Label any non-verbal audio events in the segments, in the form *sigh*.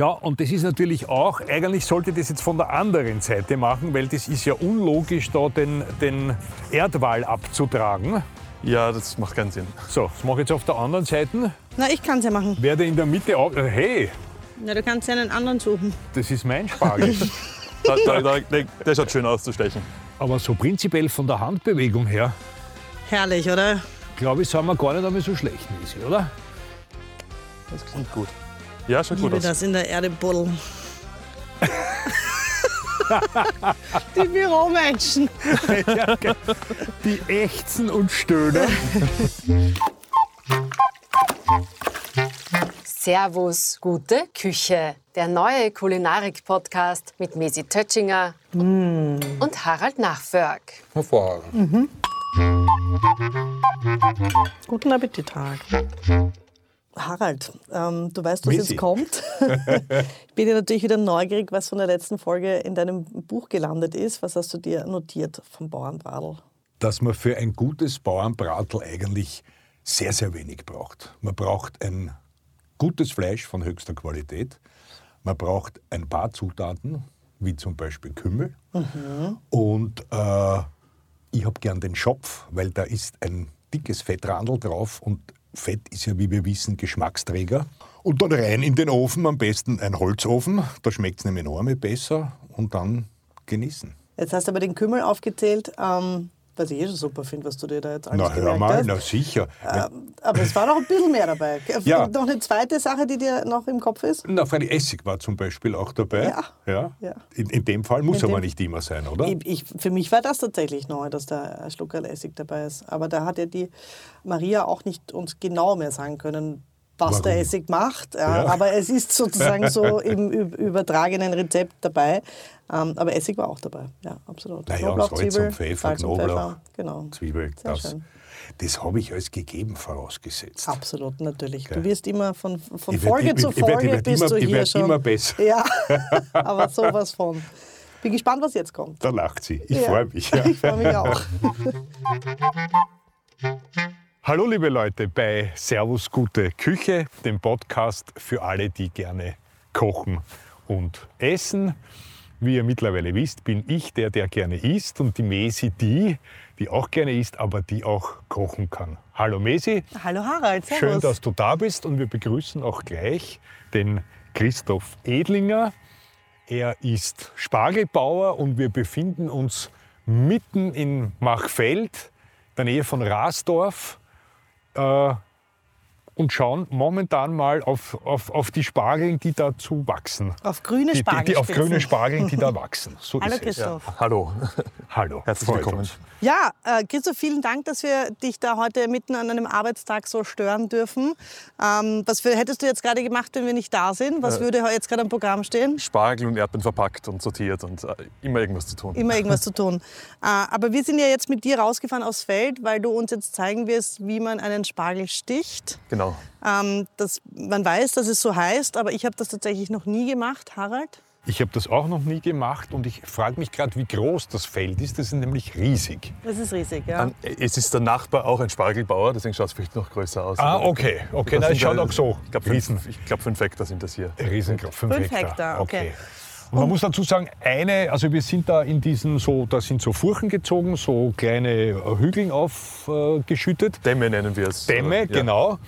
Ja, und das ist natürlich auch, eigentlich sollte das jetzt von der anderen Seite machen, weil das ist ja unlogisch, da den, den Erdwall abzutragen. Ja, das macht keinen Sinn. So, das mache ich jetzt auf der anderen Seite. Na, ich kann es ja machen. Werde in der Mitte auf. äh, Hey, Na, du kannst ja einen anderen suchen. das ist mein Spargel. *laughs* Da, da, da, der, schaut schön auszustechen. Aber so prinzipiell von der Handbewegung her, Herrlich, oder? glaube ich, sind wir gar nicht einmal so schlecht, Misi, oder? Das klingt gut. Ja, schaut gut Liebe aus. das in der Erde buddeln. *laughs* Die Büromenschen. *laughs* ja. Die ächzen und stöhnen. Servus, gute Küche. Der neue Kulinarik-Podcast mit Mesi Tötschinger und Harald Nachförg. Hervorragend. Guten Appetit, Tag. Harald, ähm, du weißt, was Missy. jetzt kommt. *laughs* ich bin ja natürlich wieder neugierig, was von der letzten Folge in deinem Buch gelandet ist. Was hast du dir notiert vom Bauernbradl? Dass man für ein gutes Bauernbratel eigentlich sehr, sehr wenig braucht. Man braucht ein gutes Fleisch von höchster Qualität. Man braucht ein paar Zutaten, wie zum Beispiel Kümmel. Und äh, ich habe gern den Schopf, weil da ist ein dickes Fettrandel drauf und Fett ist ja, wie wir wissen, Geschmacksträger. Und dann rein in den Ofen, am besten ein Holzofen, da schmeckt es nämlich enorm besser und dann genießen. Jetzt hast du aber den Kümmel aufgezählt, ähm, was ich eh schon super finde, was du dir da jetzt alles Na hör gemerkt mal, hast. na sicher. Aber es war noch ein bisschen mehr dabei. Ja. Noch eine zweite Sache, die dir noch im Kopf ist? Na, freilich Essig war zum Beispiel auch dabei. Ja. ja. Ja. In, in dem Fall muss In aber nicht immer sein, oder? Ich, ich, für mich war das tatsächlich neu, dass da ein Schluckerl Essig dabei ist. Aber da hat ja die Maria auch nicht uns genau mehr sagen können, was Warum? der Essig macht. Ja. Aber es ist sozusagen so *laughs* im üb- übertragenen Rezept dabei. Ähm, aber Essig war auch dabei. Ja, absolut. Naja, Knoblauch, Salz Zwiebel, und Pfeffer, Salz Knoblauch, Pfeffer, Genau. Zwiebel, Sehr das, schön. das habe ich als gegeben vorausgesetzt. Absolut, natürlich. Du wirst immer von, von Ich werd- Folge ich- zu ich werd- ich Folge werd bist immer- du hier werd schon. immer besser. Ja, *laughs* aber sowas von. Bin gespannt, was jetzt kommt. Da lacht sie. Ich Ja. freue mich. Ja. *laughs* Ich freue mich auch. Hallo liebe Leute bei Servus Gute Küche, dem Podcast für alle, die gerne kochen und essen. Wie ihr mittlerweile wisst, bin ich der, der gerne isst und die Mesi die, die auch gerne isst, aber die auch kochen kann. Hallo Mesi, Hallo Harald, servus. schön, dass du da bist und wir begrüßen auch gleich den Christoph Edlinger. Er ist Spargelbauer und wir befinden uns mitten in Machfeld, in der Nähe von Rasdorf äh, und schauen momentan mal auf, auf, auf die Spargeln, die dazu wachsen. Auf grüne Die, die, die auf grüne Spargeln, die da wachsen. *laughs* So Hallo ist es. Christoph. Hallo, Hallo. herzlich freut willkommen. uns. Ja, äh, Christoph, vielen Dank, dass wir dich da heute mitten an einem Arbeitstag so stören dürfen. Ähm, was für, hättest du jetzt gerade gemacht, wenn wir nicht da sind? Was würde jetzt gerade am Programm stehen? Spargel und Erdbeeren verpackt und sortiert und äh, immer irgendwas zu tun. Immer irgendwas *laughs* zu tun. Äh, aber wir sind ja jetzt mit dir rausgefahren aufs Feld, weil du uns jetzt zeigen wirst, wie man einen Spargel sticht. Genau. Ähm, das, man weiß, dass es so heißt, aber ich habe das tatsächlich noch nie gemacht, Harald. Ich habe das auch noch nie gemacht und ich frage mich gerade, wie groß das Feld ist. Das ist nämlich riesig. Das ist riesig, ja. An, es ist der Nachbar auch ein Spargelbauer, deswegen schaut es vielleicht noch größer aus. Ah, okay. Okay, das es schaut ja- auch so. Ich glaube, Riesen. fünf, glaub, fünf Hektar sind das hier. Riesengroß, fünf, Fünf Hektar. Hektar, okay. Und man muss dazu sagen, eine, also wir sind da in diesen so, da sind so Furchen gezogen, so kleine äh, Hügeln aufgeschüttet. Dämme nennen wir es. Dämme, Ja. genau.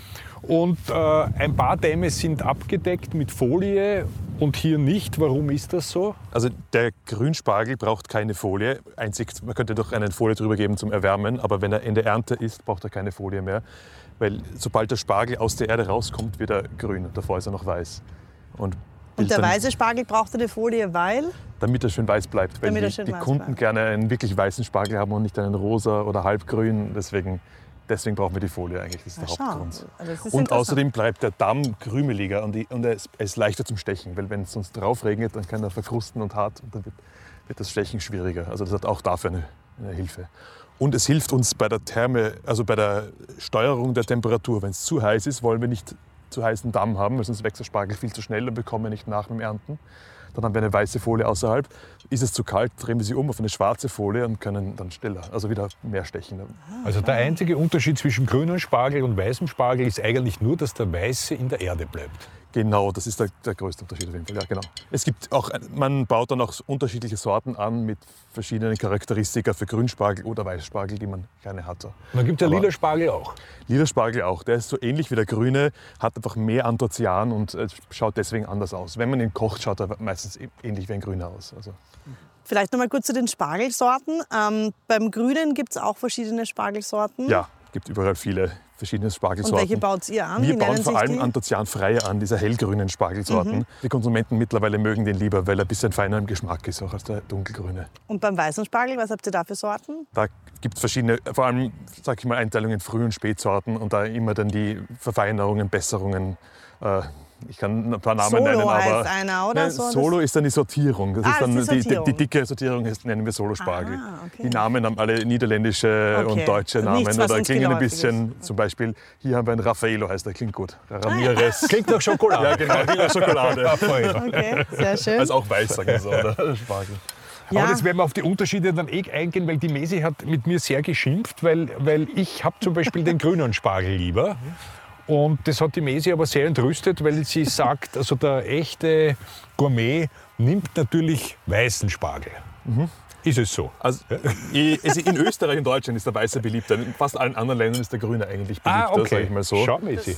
Und äh, ein paar Dämme sind abgedeckt mit Folie und hier nicht. Warum ist das so? Also der Grünspargel braucht keine Folie. Einzig, man könnte doch eine Folie drüber geben zum Erwärmen, aber wenn er in der Ernte ist, braucht er keine Folie mehr. Weil sobald der Spargel aus der Erde rauskommt, wird er grün. Davor ist er noch weiß. Und, Und der weiße Spargel braucht eine Folie, weil Damit er schön weiß bleibt. Weil Damit er die, schön die weiß Kunden bleibt. gerne einen wirklich weißen Spargel haben und nicht einen rosa oder halbgrün. Deswegen, deswegen brauchen wir die Folie eigentlich. Das ist der schau. Hauptgrund. Also und außerdem bleibt der Damm krümeliger und, die, und er, ist, er ist leichter zum Stechen. Weil wenn es sonst drauf regnet, dann kann er verkrusten und hart und dann wird, wird das Stechen schwieriger. Also das hat auch dafür eine, eine Hilfe. Und es hilft uns bei der Therme, also bei der Steuerung der Temperatur. Wenn es zu heiß ist, wollen wir nicht zu heißen Damm haben, weil sonst wächst der Spargel viel zu schnell und bekommen wir nicht nach mit dem Ernten. Dann haben wir eine weiße Folie außerhalb. Ist es zu kalt, drehen wir sie um auf eine schwarze Folie und können dann schneller, also wieder mehr stechen. Also der einzige Unterschied zwischen grünem Spargel und weißem Spargel ist eigentlich nur, dass der weiße in der Erde bleibt. Genau, das ist der, der größte Unterschied auf jeden Fall. Ja, genau. Es gibt auch, man baut dann auch unterschiedliche Sorten an mit verschiedenen Charakteristika für Grünspargel oder Weißspargel, die man gerne hat. Dann gibt es ja lila Spargel auch. Lila Spargel auch, der ist so ähnlich wie der grüne, hat einfach mehr Anthoцyan und äh, schaut deswegen anders aus. Wenn man ihn kocht, schaut er meistens ähnlich wie ein grüner aus. Also, Vielleicht noch mal kurz zu den Spargelsorten. Ähm, beim Grünen gibt es auch verschiedene Spargelsorten. ja, gibt überall viele verschiedene Und Spargelsorten. welche baut ihr an? Wir Wie bauen vor allem die? Mhm. Anthoцyan-freie an, diese hellgrünen Spargelsorten. Die Konsumenten mittlerweile mögen den lieber, weil er ein bisschen feiner im Geschmack ist, auch als der dunkelgrüne. Und beim weißen Spargel, was habt ihr da für Sorten? Da gibt es verschiedene, vor allem, sag ich mal, Einteilungen in Früh- und Spätsorten und da immer dann die Verfeinerungen, Besserungen. Äh, ich kann ein paar Namen Solo nennen, aber heißt einer, oder? Nein, So, Solo ist dann die Sortierung. Das Ah, ist dann ist die die, die, Sortierung. die dicke Sortierung, ist, nennen wir Solospargel. Okay. Die Namen haben alle niederländische Okay. und deutsche Namen Nichts, oder klingen ein bisschen, zum Beispiel, hier haben wir einen Raffaello, heißt der, klingt gut. Ramirez. *laughs* Klingt nach Schokolade. Ja, genau, wie eine Schokolade. Okay, sehr schön. Also auch weiß, sagen wir so, oder *laughs* Spargel. Ja. Aber das werden wir auf die Unterschiede dann eh eingehen, weil die Mesi hat mit mir sehr geschimpft, weil, weil ich habe zum Beispiel den grünen Spargel lieber. Und das hat die Mesi aber sehr entrüstet, weil sie *laughs* sagt, also der echte Gourmet nimmt natürlich weißen Spargel. Ist es so? Also, i- es- in Österreich und Deutschland ist der Weiße beliebter. In fast allen anderen Ländern ist der Grüne eigentlich beliebter, sag ich mal so. Schau, Mesi.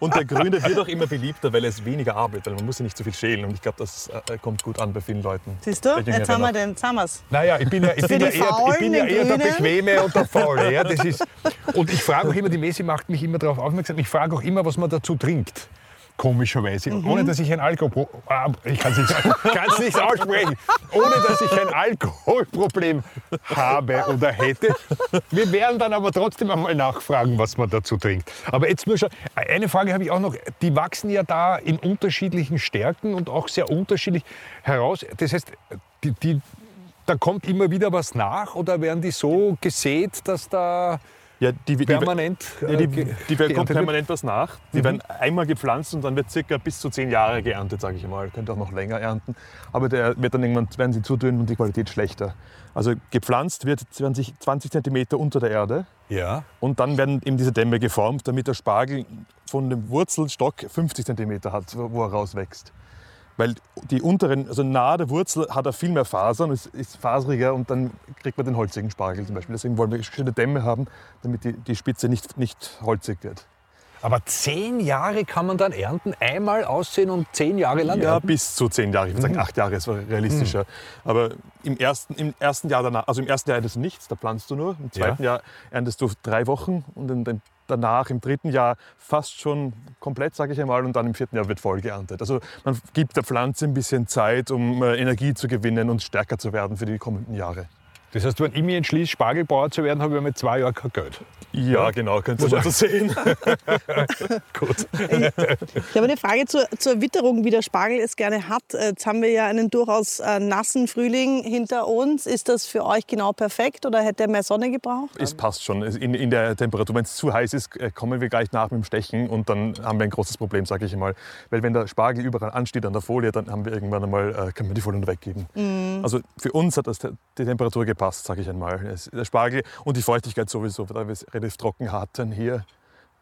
Und der Grüne wird auch immer beliebter, weil es weniger Arbeit, weil man muss ja nicht so viel schälen. Und ich glaube, das äh, kommt gut an bei vielen Leuten. Siehst du, jetzt haben wir den, wir's. Naja, ich bin ja, ich bin ja eher, ich bin ja eher der? Bequeme und der Faule. Ja, das ist, *laughs* und ich frage auch immer, die Mesi macht mich immer darauf aufmerksam, ich frage auch immer, was man dazu trinkt. Komischerweise. Mhm. Ohne dass ich ein Alkohol... Ah, Ich kann es *laughs* nicht aussprechen. Ohne dass ich ein Alkoholproblem habe oder hätte. Wir werden dann aber trotzdem einmal nachfragen, was man dazu trinkt. Aber jetzt nur schon... Eine Frage habe ich auch noch. Die wachsen ja da in unterschiedlichen Stärken und auch sehr unterschiedlich heraus. Das heißt, die, die, da kommt immer wieder was nach oder werden die so gesät, dass da Ja, die, die, permanent Ja, äh, die, ge- die geerntet kommt wird? permanent was nach. Die werden einmal gepflanzt und dann wird circa bis zu zehn Jahre geerntet, sage ich mal. Könnte auch noch länger ernten. Aber der wird dann irgendwann werden sie zu dünn und die Qualität schlechter. Also gepflanzt wird 20, 20 cm unter der Erde Ja. und dann werden eben diese Dämme geformt, damit der Spargel von dem Wurzelstock 50 cm hat, wo wo er rauswächst. Weil die unteren, also nahe der Wurzel hat er viel mehr Fasern, ist, ist faseriger und dann kriegt man den holzigen Spargel zum Beispiel. Deswegen wollen wir schöne Dämme haben, damit die, die Spitze nicht, nicht holzig wird. Aber zehn Jahre kann man dann ernten, einmal aussehen und zehn Jahre lang Ja, ernten? bis zu zehn Jahre. Ich würde sagen, acht Jahre ist realistischer. Aber im ersten, im ersten Jahr danach, also im ersten Jahr erntest du nichts, da planst du nur. Im zweiten Jahr erntest du drei Wochen und in den, danach im dritten Jahr fast schon komplett, sage ich einmal, und dann im vierten Jahr wird voll geerntet. Also man gibt der Pflanze ein bisschen Zeit, um äh, Energie zu gewinnen und stärker zu werden für die kommenden Jahre. Das heißt, wenn ich mich entschließe, Spargelbauer zu werden, habe ich mit zwei Jahren kein Geld. Ja, genau, könnt ihr mal so sehen. *laughs* Gut. Ich habe eine Frage zur, zur Witterung, wie der Spargel es gerne hat. Jetzt haben wir ja einen durchaus äh, nassen Frühling hinter uns. Ist das für euch genau perfekt oder hätte er mehr Sonne gebraucht? Es passt schon. In, in der Temperatur, wenn es zu heiß ist, äh, kommen wir gleich nach mit dem Stechen und dann haben wir ein großes Problem, sage ich einmal. Weil wenn der Spargel überall ansteht an der Folie, dann haben wir irgendwann einmal, äh, können wir die Folien weggeben. Also für uns hat das, die Temperatur gepasst, sage ich einmal. Der Spargel und die Feuchtigkeit sowieso, da wir es relativ trocken hatten hier,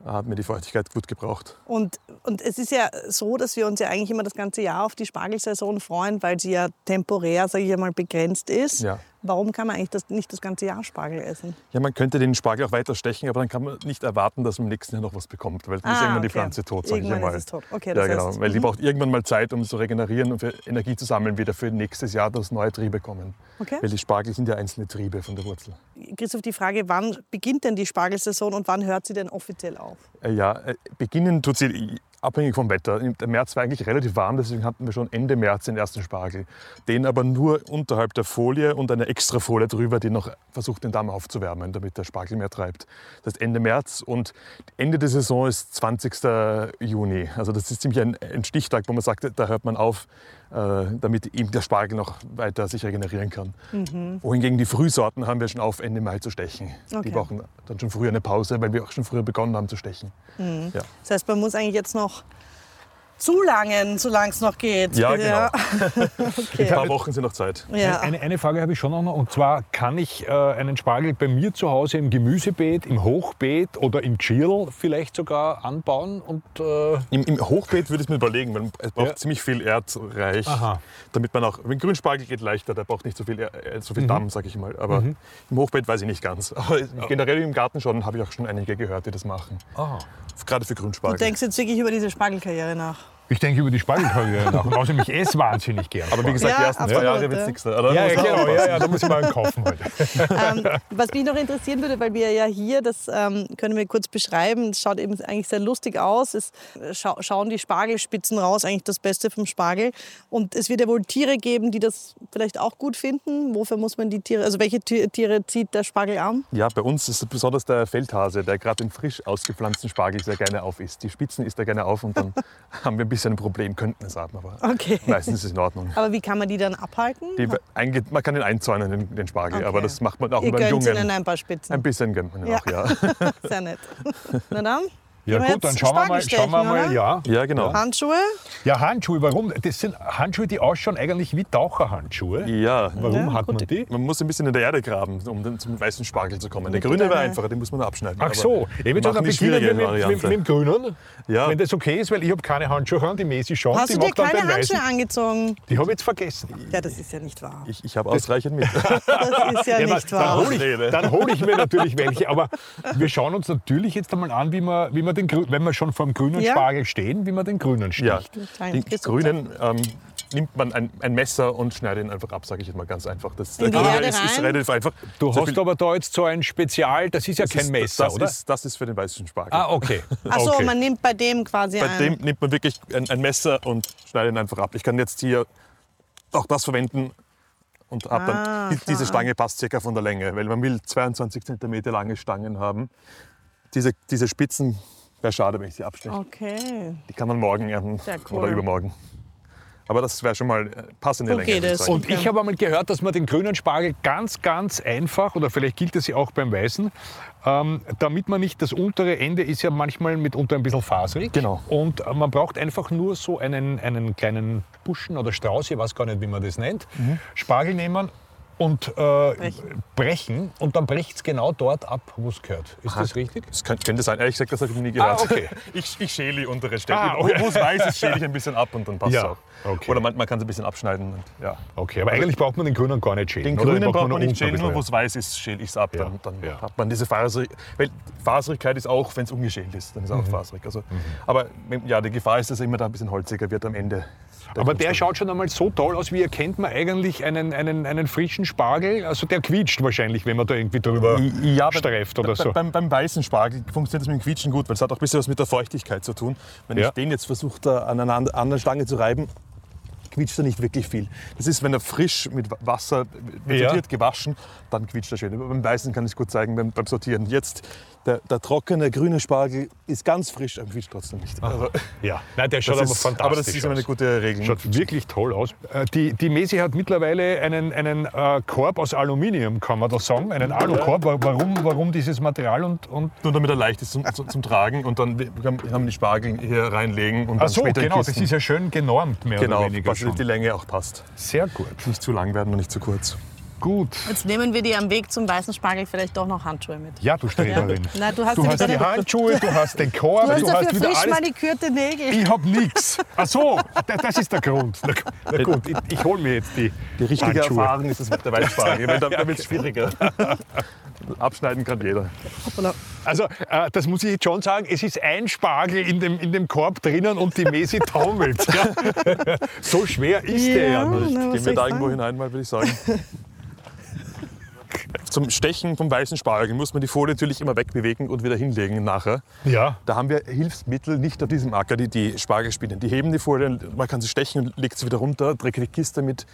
hat mir die Feuchtigkeit gut gebraucht. Und, und es ist ja so, dass wir uns ja eigentlich immer das ganze Jahr auf die Spargelsaison freuen, weil sie ja temporär, sage ich einmal, begrenzt ist. Ja. Warum kann man eigentlich das, nicht das ganze Jahr Spargel essen? Ja, man könnte den Spargel auch weiter stechen, aber dann kann man nicht erwarten, dass man im nächsten Jahr noch was bekommt, weil dann ist Ah, irgendwann die okay. Pflanze tot, sage ich Irgendwann einmal. ist es tot. Okay, ja, das genau, heißt, weil die mhm. braucht irgendwann mal Zeit, um zu regenerieren und für Energie zu sammeln, wieder für nächstes Jahr, dass neue Triebe kommen. Okay. Weil die Spargel sind ja einzelne Triebe von der Wurzel. Christoph, die Frage, wann beginnt denn die Spargelsaison und wann hört sie denn offiziell auf? Äh, Ja, äh, beginnen tut sie abhängig vom Wetter. Der März war eigentlich relativ warm, deswegen hatten wir schon Ende März den ersten Spargel. Den aber nur unterhalb der Folie und eine extra Folie drüber, die noch versucht, den Darm aufzuwärmen, damit der Spargel mehr treibt. Das heißt Ende März und Ende der Saison ist 20. Juni. Also das ist ziemlich ein, ein Stichtag, wo man sagt, da hört man auf, damit eben der Spargel noch weiter sich regenerieren kann. Wohingegen die Frühsorten haben wir schon auf, Ende Mai zu stechen. Okay. Die brauchen dann schon früher eine Pause, weil wir auch schon früher begonnen haben zu stechen. Ja. Das heißt, man muss eigentlich jetzt noch zu langen, solange es noch geht. Ja, genau. *laughs* okay. Ein paar Wochen sind noch Zeit. Ja. Eine, eine Frage habe ich schon noch. Und zwar, kann ich äh, einen Spargel bei mir zu Hause im Gemüsebeet, im Hochbeet oder im Geschirr vielleicht sogar anbauen? Und, äh, Im, Im Hochbeet würde ich mir überlegen, weil es braucht Ja. ziemlich viel Erdreich, Aha. damit man auch, wenn Grünspargel geht leichter, der braucht nicht so viel, äh, so Mhm. viel Damm, sag ich mal. Aber im Hochbeet weiß ich nicht ganz. *laughs* Aber generell im Garten schon, habe ich auch schon einige gehört, die das machen. aha. Gerade für Du Grünspargel. denkst jetzt wirklich über diese Spargelkarriere nach. Ich denke über die Spargelkarriere *laughs* nach. Und außerdem, ich esse wahnsinnig gern. Aber wie gesagt, Ja, die ersten zwei Jahre wird es nichts. Ja, ja, genau, ja, ja, da muss ich mal einen kaufen heute. *laughs* ähm, was mich noch interessieren würde, weil wir ja hier, das ähm, können wir kurz beschreiben, es schaut eben eigentlich sehr lustig aus. Es scha schauen die Spargelspitzen raus, eigentlich das Beste vom Spargel. Und es wird ja wohl Tiere geben, die das vielleicht auch gut finden. Wofür muss man die Tiere, also welche Ti- Tiere zieht der Spargel an? Ja, bei uns ist es besonders der Feldhase, der gerade den frisch ausgepflanzten Spargel sehr gerne auf isst. Die Spitzen isst er gerne auf und dann *laughs* haben wir ein bisschen ein Problem, könnten es haben. Aber Okay. *laughs* meistens ist es in Ordnung. Aber wie kann man die dann abhalten? Die, man kann ihn einzäunen, den, den Spargel, Okay. aber das macht man auch Ihr beim gönnt Jungen. ihnen ein paar Spitzen. Ein bisschen gönnt man Ja. auch, ja. *laughs* Sehr nett. Na dann, Ja gut, dann schauen wir mal. Schauen wir mal ja. Ja, genau. Handschuhe. ja, Handschuhe, warum? Das sind Handschuhe, die ausschauen eigentlich wie Taucherhandschuhe. Ja, Warum Ja, hat man die? man muss ein bisschen in der Erde graben, um dann zum weißen Spargel zu kommen. Der grüne wäre einfacher, den muss man abschneiden. Ach so, ich würde sagen, beginnen wir mit, mit, mit dem Grünen. Ja. Wenn das okay ist, weil ich habe keine Handschuhe an, die Messi schon. Hast die du dir keine. Handschuhe angezogen? Die habe ich jetzt vergessen. Ja, das ist ja nicht wahr. Ich, ich habe ausreichend mit. *laughs* Das ist ja, Ja, nicht dann wahr. hole ich, dann hol ich mir natürlich welche. Aber wir schauen uns natürlich jetzt einmal an, wie man, wie man den, wenn wir schon vor dem grünen Ja. Spargel stehen, wie man den grünen sticht. Ja, den grünen ähm, nimmt man ein, ein Messer und schneidet ihn einfach ab, sage ich jetzt mal ganz einfach. Das, Erde ist, relativ einfach. Du Sehr hast viel- aber da jetzt so ein Spezial, das ist ja das kein ist, Messer, das oder? Ist, das ist für den weißen Spargel. ah, okay. Ach so, okay. man nimmt bei dem quasi Bei ein. dem nimmt man wirklich ein, ein Messer und schneidet ihn einfach ab. Ich kann jetzt hier auch das verwenden und Ah, dann, die, diese klar. Stange passt circa von der Länge, weil man will 22 cm lange Stangen haben. Diese, diese Spitzen wäre schade, wenn ich sie absteche. Okay. Die kann man morgen ernten Sehr cool. oder übermorgen. Aber das wäre schon mal äh, passende So Länge. geht. Und ich habe einmal gehört, dass man den grünen Spargel ganz, ganz einfach, oder vielleicht gilt das ja auch beim weißen, ähm, damit man nicht, das untere Ende ist ja manchmal mitunter ein bisschen faserig. Genau. Und äh, man braucht einfach nur so einen, einen kleinen Buschen oder Strauß, ich weiß gar nicht, wie man das nennt, Mhm. Spargel nehmen und äh, Brechen. brechen. Und dann bricht es genau dort ab, wo es gehört. Ist das richtig? Das könnte, könnte sein. Ehrlich gesagt, das habe ich noch nie gehört. Ah, okay. *laughs* Ich, ich schäle die untere Stelle. Ah, Wo- okay. Wo es weiß ist, schäle *laughs* ich ein bisschen ab und dann passt es Ja, auch. okay. Oder man, man kann es ein bisschen abschneiden. Und, ja. Okay, aber eigentlich braucht man den grünen gar nicht schälen. Den grünen braucht man nur nicht schälen, nur wo es weiß ist, schäle ich es ab. Ja, Dann, dann ja. hat man diese Faserig, weil Faserigkeit ist auch, wenn es ungeschält ist, dann ist es Mhm. auch faserig. Also, Aber ja, die Gefahr ist, dass er immer da ein bisschen holziger wird am Ende. Aber der schaut schon einmal so toll aus, wie erkennt man eigentlich einen, einen, einen frischen Spargel? Also der quietscht wahrscheinlich, wenn man da irgendwie drüber ja, bei- streift oder bei- so. Beim, beim weißen Spargel funktioniert das mit dem Quietschen gut, weil es hat auch ein bisschen was mit der Feuchtigkeit zu tun. Wenn Ja. ich den jetzt versuche, an einer and- anderen Stange zu reiben, quietscht er nicht wirklich viel. Das ist, wenn er frisch mit Wa- Wasser Ja. sortiert, gewaschen, dann quietscht er schön. Beim Weißen kann ich es gut zeigen beim, beim Sortieren. Jetzt, der, der trockene grüne Spargel ist ganz frisch, aber quietscht trotzdem nicht. Also, Ja, nein, der schaut aber ist, fantastisch aber das ist immer eine aus. gute Regel. Schaut wirklich toll aus. Äh, Die, die Mesi hat mittlerweile einen, einen äh, Korb aus Aluminium, kann man das sagen, einen Alukorb. Wa- Warum, warum dieses Material und, und Nur damit er leicht ist zum, zum, Tragen und dann haben wir die Spargel hier reinlegen und Ach dann so, genau, das ist ja schön genormt, mehr genau, oder weniger dass schon. die Länge auch passt. Sehr gut. Nicht zu lang werden und nicht zu kurz. Gut. Jetzt nehmen wir dir am Weg zum weißen Spargel vielleicht doch noch Handschuhe mit. Ja, du Streberin. Na, du hast, Du ja hast die Handschuhe, du hast den Korb, du hast du hast wieder frisch alles. manikürte Nägel. Ich hab nichts. Ach so, da- das ist der Grund. Na, na gut, ich, ich hole mir jetzt die, Die richtige Handschuhe. Erfahrung ist das mit der Weißspargel, weil da, wird es schwieriger. *laughs* Abschneiden kann jeder. Also, äh, das muss ich jetzt schon sagen, es ist ein Spargel in dem, in dem Korb drinnen und die Mesi *laughs* taumelt. Ja. So schwer ist der ja nicht. na, was Gehen soll wir ich da sagen? irgendwo hinein, mal, würde ich sagen. *laughs* Zum Stechen vom weißen Spargel muss man die Folie natürlich immer wegbewegen und wieder hinlegen nachher. Ja. Da haben wir Hilfsmittel nicht auf diesem Acker, die, die Spargelspinnen. Die heben die Folie, man kann sie stechen und legt sie wieder runter, trägt die Kiste mit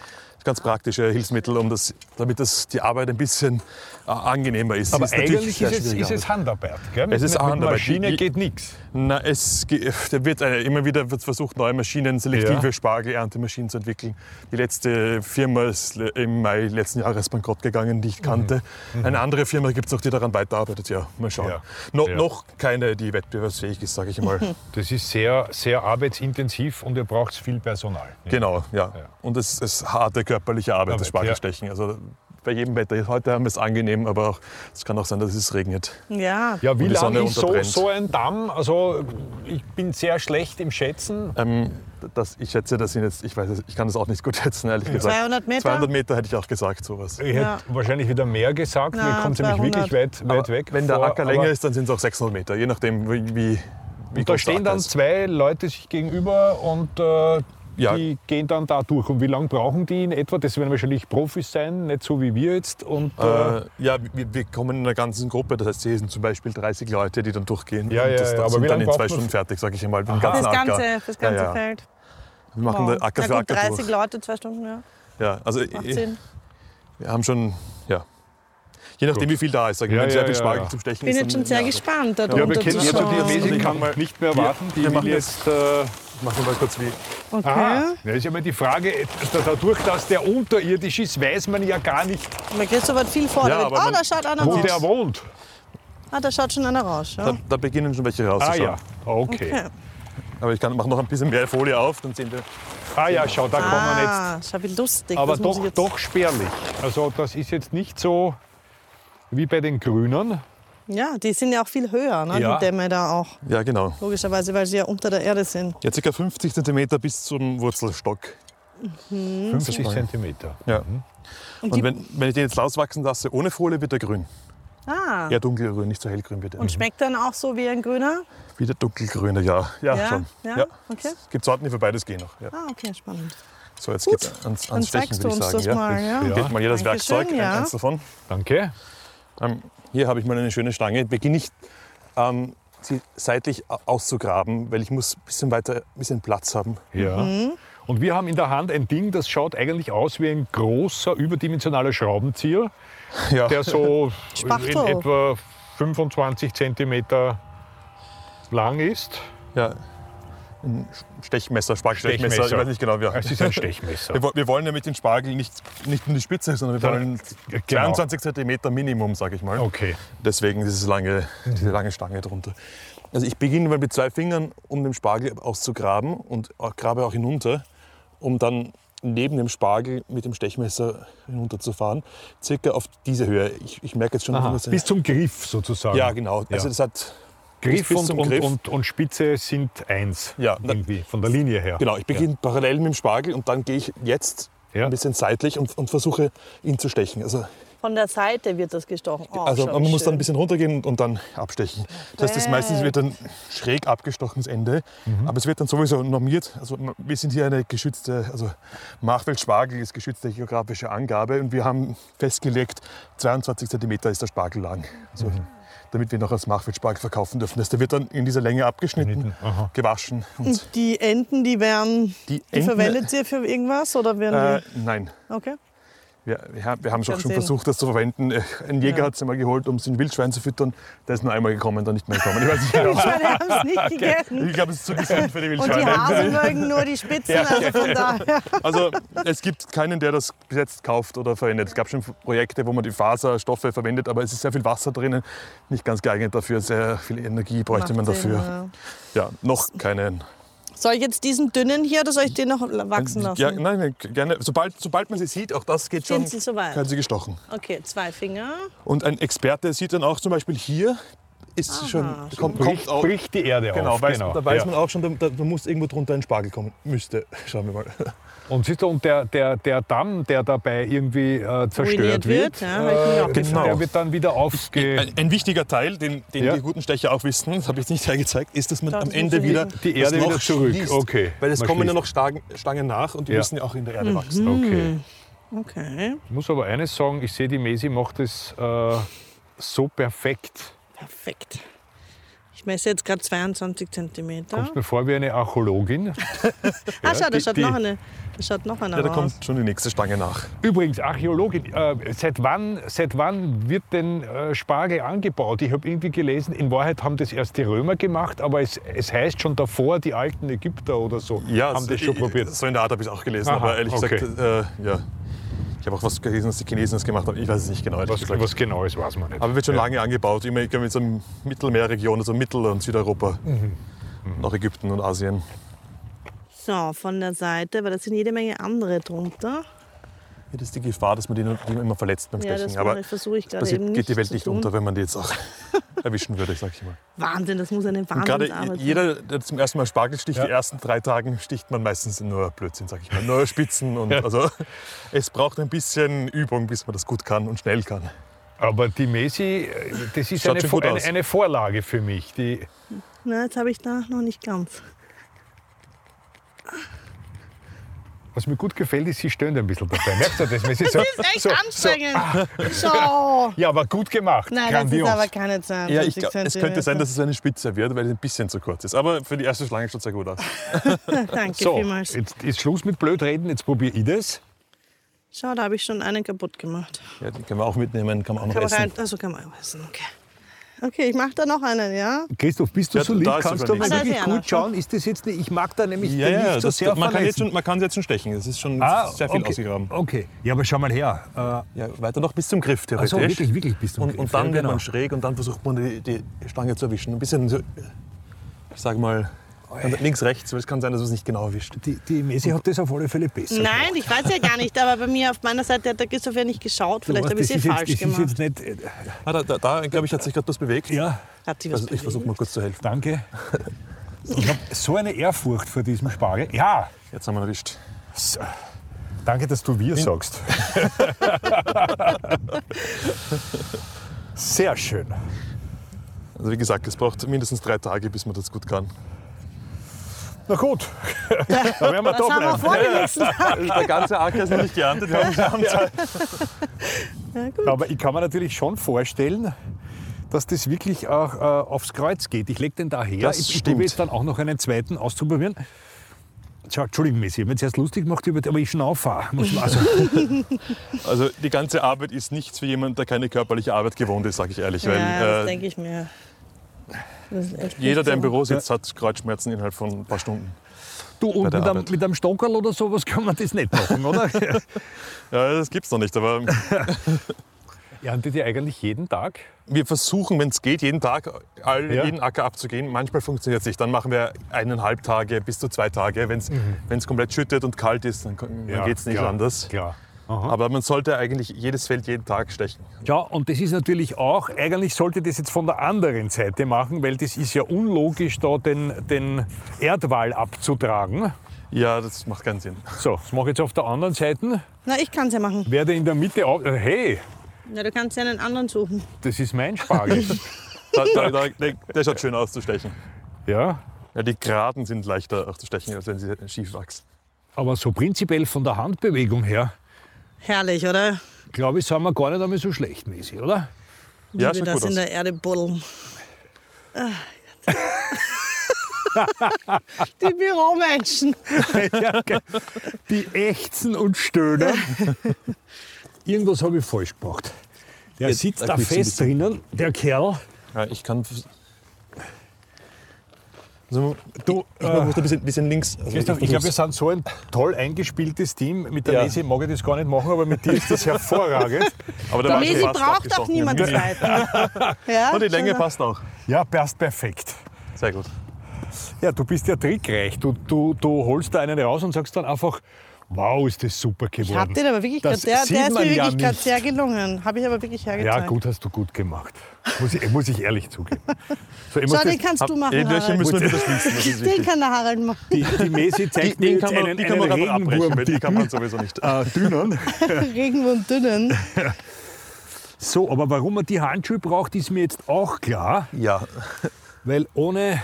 ganz praktische Hilfsmittel, um das, damit das, die Arbeit ein bisschen äh, angenehmer ist. Aber ist natürlich eigentlich ist es, ist es Arbeit. Handarbeit. Gell? Es ist mit, mit Handarbeit. Maschine Die- geht nichts. Na, es da wird eine, immer wieder wird versucht, neue Maschinen, selektive Ja. Spargel-Erntemaschinen zu entwickeln. Die letzte Firma ist im Mai letzten Jahres bankrott gegangen, die ich kannte. Eine andere Firma gibt es noch, die daran weiterarbeitet. Ja, mal schauen. Mhm. Ja. No, Ja. Noch keine, die wettbewerbsfähig ist, sage ich mal. *laughs* Das ist sehr, sehr arbeitsintensiv und ihr braucht viel Personal. genau, ja. Und es ist harte körperliche Arbeit, das Arbeit, ja. Spargelstechen. Also bei jedem Wetter. Heute haben wir es angenehm, aber auch, es kann auch sein, dass es regnet. Ja. Ja, wie Und die Sonne lang ist so, so ein Damm? Also ich bin sehr schlecht im Schätzen. Ähm, das, ich schätze, das sind jetzt, ich weiß es, ich kann das auch nicht gut schätzen, ehrlich gesagt. 200 Meter? 200 Meter hätte ich auch gesagt, sowas. Ich Ja. hätte wahrscheinlich wieder mehr gesagt. Na, Mir kommt nämlich 200. wirklich weit, weit weg. Wenn der vor, Acker länger ist, dann sind es auch 600 Meter, je nachdem, wie, wie, Und da der stehen dann ist. zwei Leute sich gegenüber und äh, Ja. die gehen dann da durch. Und wie lange brauchen die in etwa? Das werden wahrscheinlich Profis sein, nicht so wie wir jetzt. Und, äh, Äh, ja, wir, wir kommen in einer ganzen Gruppe, das heißt, hier sind zum Beispiel 30 Leute, die dann durchgehen. Ja, und ja, das, ja, das aber sind dann in zwei man- Stunden fertig, sage ich einmal, den Das ganze, das ganze ja, ja. Feld. Wir machen Wow. den Acker für Acker 30 durch. Leute, zwei Stunden, ja. Ja, also Sinn. wir haben schon, ja. Je nachdem, Gut. wie viel da ist, sag ich Ja, mal. Wenn sehr ja, viel ja, Spargel ja. zum Stechen Bin ist. jetzt schon sehr ja, gespannt, da ja, wir drunter kennen zu jetzt die. Mäßig kann mal- nicht mehr warten. Die wir machen jetzt. Äh, Machen wir mal kurz wie. Okay. aha, da ist ja mal die Frage, da- dadurch, dass der unterirdisch ist, weiß man ja gar nicht, Der Christoph hat viel vor. Ja, Da- aber oh, man- da schaut einer wo raus. der wohnt. Ah, da schaut schon einer raus. Ja. Da, da beginnen schon welche Ah rauszuschauen. ja, okay. Okay. Aber ich kann mach noch ein bisschen mehr Folie auf, dann sehen wir. Ah ja, schau, da kommen wir jetzt. Ah, schau wie lustig. Aber das muss doch, ich jetzt- doch spärlich. Also das ist jetzt nicht so wie bei den Grünen. Ja, die sind ja auch viel höher, ne? Ja. die Dämme da auch. Ja, genau. Logischerweise, weil sie ja unter der Erde sind. Ja, ca. 50 cm bis zum Wurzelstock. 50 Spanien. Zentimeter. Ja. Und, Und die, wenn, wenn ich den jetzt auswachsen lasse ohne Folie, wird er grün. ah, Eher dunkelgrün, nicht so hellgrün wird er. und schmeckt dann auch so wie ein grüner? Wieder dunkelgrüner, ja. Ja, Ja, schon. ja, okay. Es gibt Sorten, die für beides gehen noch. Ja. Ah, okay, spannend. So, jetzt Gut, geht's ans, Dann ans Stechen, zeigst du würde ich uns sagen. das ja. mal. Ja. Ja. Gebt mal jedes Dankeschön, Werkzeug, ein- ja. eins davon. Danke. Ähm, hier habe ich mal eine schöne Stange. Beginne ich, ähm, sie seitlich au- auszugraben, weil ich muss ein bisschen weiter, ein bisschen Platz haben. Ja. Mhm. Und wir haben in der Hand ein Ding, das schaut eigentlich aus wie ein großer, überdimensionaler Schraubenzieher, *laughs* Ja. der so in etwa 25 Zentimeter lang ist. ja. Ein Stechmesser, Spargelstechmesser, ich weiß nicht genau. wie- Es ist ein Stechmesser. Wir, wir wollen ja mit den Spargel nicht, nicht nur die Spitze, sondern wir wollen genau. 22 Zentimeter Minimum, sage ich mal. Okay. Deswegen diese lange, diese lange Stange drunter. Also ich beginne mal mit zwei Fingern, um den Spargel auszugraben und grabe auch hinunter, um dann neben dem Spargel mit dem Stechmesser hinunterzufahren. Circa auf diese Höhe. Ich, ich merke jetzt schon, Aha, bis zum Griff sozusagen. ja genau. Also Ja. das hat Griff, und, und, Griff. Und, und Spitze sind eins. Ja, irgendwie, von der Linie her. Genau, ich beginne parallel mit dem Spargel und dann gehe ich jetzt Ja. ein bisschen seitlich und, und versuche ihn zu stechen. Also, Von der Seite wird das gestochen. Oh, also man wie muss dann ein schön. bisschen runtergehen und, und dann abstechen. Das heißt, das meistens wird dann schräg abgestochen, das Ende. Mhm. Aber es wird dann sowieso normiert. Also wir sind hier eine geschützte, also Machfeld-Spargel ist geschützte geografische Angabe und wir haben festgelegt, 22 cm ist der Spargel lang. Also, Mhm. Damit wir noch als Machfeld-Spargel verkaufen dürfen. Das, der wird dann in dieser Länge abgeschnitten, gewaschen. Und Und die Enten, die werden, die die Enten- verwendet ihr für irgendwas? Oder werden Äh, nein, okay. Wir, haben- wir haben schon, Kann schon sehen. versucht, das zu verwenden. Äh, Ein Jäger Ja. hat es einmal geholt, um es in Wildschwein zu füttern. Der ist nur einmal gekommen, dann nicht mehr gekommen. Ich weiß nicht genau. Die haben es nicht *laughs* gegessen. Ich glaube, es ist zu gesund für die Und die Wildschweine. Hasen mögen nur die Spitzen, also von *laughs* daher. Also es gibt keinen, der das bis jetzt kauft oder verwendet. Es gab schon Projekte, wo man die Faserstoffe verwendet, aber es ist sehr viel Wasser drinnen. Nicht ganz geeignet dafür. Sehr viel Energie bräuchte man Macht Sinn, dafür. ja. Ja, noch keinen. Soll ich jetzt diesen dünnen hier oder soll ich den noch wachsen lassen? Ja, nein, nein, gerne. Sobald, sobald man sie sieht, auch das geht schon, Sind sie soweit? können sie gestochen. Okay, zwei Finger. Und ein Experte sieht dann auch zum Beispiel hier, ist schon, kommt, kommt Bricht, auch, bricht die Erde Genau, auf. weiß, da weiß ja. man auch schon, da, da muss irgendwo drunter ein Spargel kommen. Müsste. Schauen wir mal. Und siehst du, und der, der, der Damm, der dabei irgendwie äh, zerstört Ruiniert wird, wird, ja, äh, Genau. der wird dann wieder aufge... Ein, ein wichtiger Teil, den, den Ja. die guten Stecher auch wissen, das habe ich jetzt nicht hergezeigt, ist, dass man Da, am das Ende wieder. Die das Erde wieder zurück. schließt. Okay, Weil es man kommen ja schließt. noch Stangen, Stangen nach und die Ja. müssen ja auch in der Erde wachsen. Okay. Okay, Ich muss aber eines sagen, ich sehe, die Mesi macht es äh, so perfekt. perfekt. Ich messe jetzt gerade 22 Zentimeter. Kommst mir vor wie eine Archäologin. *laughs* Ah, schau, da schaut die- noch eine. Da schaut noch einer Ja, da raus. kommt schon die nächste Stange nach. Übrigens, Archäologin, äh, seit, wann, seit wann wird denn äh, Spargel angebaut? Ich habe irgendwie gelesen, in Wahrheit haben das erst die Römer gemacht, aber es, es heißt schon davor, die alten Ägypter oder so Ja, haben das schon probiert. So in der Art habe ich es auch gelesen, Aha, aber ehrlich okay. gesagt, äh, ja. Ich habe auch was gelesen, dass die Chinesen das gemacht haben. Ich weiß es nicht genau. Was, was genau ist, weiß man nicht. Aber wird schon Ja. lange angebaut, immer ich glaube, in so einer Mittelmeerregion, also Mittel- und Südeuropa. Mhm. Nach Ägypten und Asien. So, von der Seite, weil da sind jede Menge andere drunter. Ja, das ist die Gefahr, dass man die, die immer verletzt beim Ja, Stechen. das Aber mache- versuche ich gerade passiert, eben geht die Welt nicht unter, wenn man die jetzt auch *laughs* erwischen würde, sag ich mal. Wahnsinn, das muss eine gerade Wahnsinnsarbeit sein. jeder, der zum ersten Mal Spargel sticht, Ja. die ersten drei Tagen sticht man meistens nur Blödsinn, sag ich mal. Nur Spitzen. Und also, es braucht ein bisschen Übung, bis man das gut kann und schnell kann. Aber die Messi, das ist eine, eine, eine Vorlage für mich. Die, Na, jetzt habe ich da noch nicht ganz. Was mir gut gefällt, ist, sie stöhnt ein bisschen dabei. Merkst du das? Messi? *laughs* So, Das ist echt so, anstrengend. So, So. ja, aber gut gemacht. Nein, Grandios. das ist aber keine 22 Ja, ich glaub, es könnte sein, dass es eine Spitze wird, weil es ein bisschen zu kurz ist. Aber für die erste Schlange schaut es sehr gut aus. *laughs* Danke so, vielmals. jetzt ist Schluss mit Blödreden, jetzt probiere ich das. Schau, da habe ich schon einen kaputt gemacht. Ja, die können wir auch mitnehmen, kann man auch noch Kann man essen. rein, also kann man auch essen, okay. Okay, ich mache da noch einen, ja? Christoph, bist du Ja, so da lieb? Kannst du mal wirklich gut schauen? Ist das jetzt nicht, ich mag da nämlich Ja, den ja, nicht so das, sehr man, kann jetzt schon, man kann es jetzt schon stechen. Das ist schon Ah, sehr viel okay. ausgegraben. Okay, ja, aber schau mal her. Äh, Ja, weiter noch bis zum Griff theoretisch. so, wirklich, wirklich bis zum und, Griff, Und dann ja, wird genau. man schräg und dann versucht man die, die Stange zu erwischen. Ein bisschen, so, ich sag mal, links, rechts, weil es kann sein, dass man es nicht genau erwischt. die, die Messi hat das auf alle Fälle besser Nein, ich weiß ja gar nicht, aber bei mir auf meiner Seite hat der Christoph ja nicht geschaut. Vielleicht habe ich es ist falsch jetzt, das gemacht. ist jetzt nicht. äh, Ah, da, da, da glaube ich, hat sich gerade was bewegt. Ja, Hat sie was Also ich versuche mal kurz zu helfen. danke. Ich habe so eine Ehrfurcht vor diesem Spargel. Ja, Jetzt haben wir ihn erwischt. so. danke, dass du wir sagst. *laughs* Sehr schön. Also wie gesagt, es braucht mindestens drei Tage, bis man das gut kann. Na gut, *laughs* da werden wir Das wir da bleiben. nächsten Tag. Der ganze Acker ist noch nicht geerntet. Wir haben, wir Zeit. *laughs* Aber ich kann mir natürlich schon vorstellen, dass das wirklich auch äh, aufs Kreuz geht. Ich lege den da her. Das ich ich probiere jetzt dann auch noch einen zweiten auszuprobieren. Schau, Entschuldigung, Messi, ich habe mir zuerst lustig gemacht, über- aber ich schnaufe. Also, *laughs* Also die ganze Arbeit ist nichts für jemanden, der keine körperliche Arbeit gewohnt ist, sage ich ehrlich. Weil, Ja, das äh, denke ich mir. Jeder, der im. Büro sitzt, hat Kreuzschmerzen innerhalb von ein paar Stunden. du, und mit einem, mit einem Stockerl oder sowas kann man das nicht machen, oder? *laughs* *laughs* Ja, das gibt's noch nicht, aber Erntet ihr eigentlich jeden Tag? wir versuchen, wenn es geht, jeden Tag all, Ja. jeden Acker abzugehen. Manchmal funktioniert es nicht. Dann machen wir eineinhalb Tage bis zu zwei Tage. Wenn es komplett schüttet und kalt ist, dann, dann geht es nicht klar, anders. Klar. Aha. Aber man sollte eigentlich jedes Feld jeden Tag stechen. Ja, und das ist natürlich auch, eigentlich sollte das jetzt von der anderen Seite machen, weil das ist ja unlogisch, da den, den Erdwall abzutragen. Ja, das macht keinen Sinn. So, das mache ich jetzt auf der anderen Seite. Na, ich kann es ja machen. Werde in der Mitte auf. Hey, Ja, du kannst ja einen anderen suchen. das ist mein Spargel. *laughs* *laughs* Da, da, da, der, der schaut schön aus zu stechen. ja, Ja, die Geraden sind leichter auch zu stechen, als wenn sie schief wachsen. aber so prinzipiell von der Handbewegung her, Herrlich, oder? glaube ich, sind wir gar nicht einmal so schlecht mäßig, oder? Wie Ja, wir das gut in aus. der Erde buddeln. Ah, *laughs* Die Büromenschen. *laughs* Ja, Die ächzen und stöhnen. *laughs* Irgendwas habe ich falsch gemacht. Der Jetzt, sitzt da fest drinnen, der Kerl. Ja, ich kann. Also, Du, ich äh, muss ein bisschen, bisschen links. Also Christoph, ich glaube, wir sind so ein toll eingespieltes Team. Mit der Ja. Mesi mag ich das gar nicht machen, aber mit dir ist das *laughs* hervorragend. Aber der fast braucht auch abgestochen. niemand zweiten. *laughs* Ja, Und die Länge passt auch. Ja, passt perfekt. Sehr gut. Ja, du bist ja trickreich. Du, du, du holst da einen raus und sagst dann einfach, wow, ist das super geworden. Ich hab den aber wirklich Das der, der ist mir ja wirklich gerade nicht. sehr gelungen. Habe ich aber wirklich hergezeigt. Ja, gut, hast du gut gemacht. Muss ich, muss ich ehrlich zugeben. So, ich So, den das, kannst du machen, Irgendwelche Harald. müssen wir schließen. *laughs* Den kann der Harald machen. die, die Mesi zeigt Die jetzt kann man, einen, die kann man einen weil die kann man Regenwurm sowieso nicht. äh, dünnen. *laughs* Regenwurm dünnen. *laughs* So, aber warum man die Handschuhe braucht, ist mir jetzt auch klar. Ja. Weil ohne...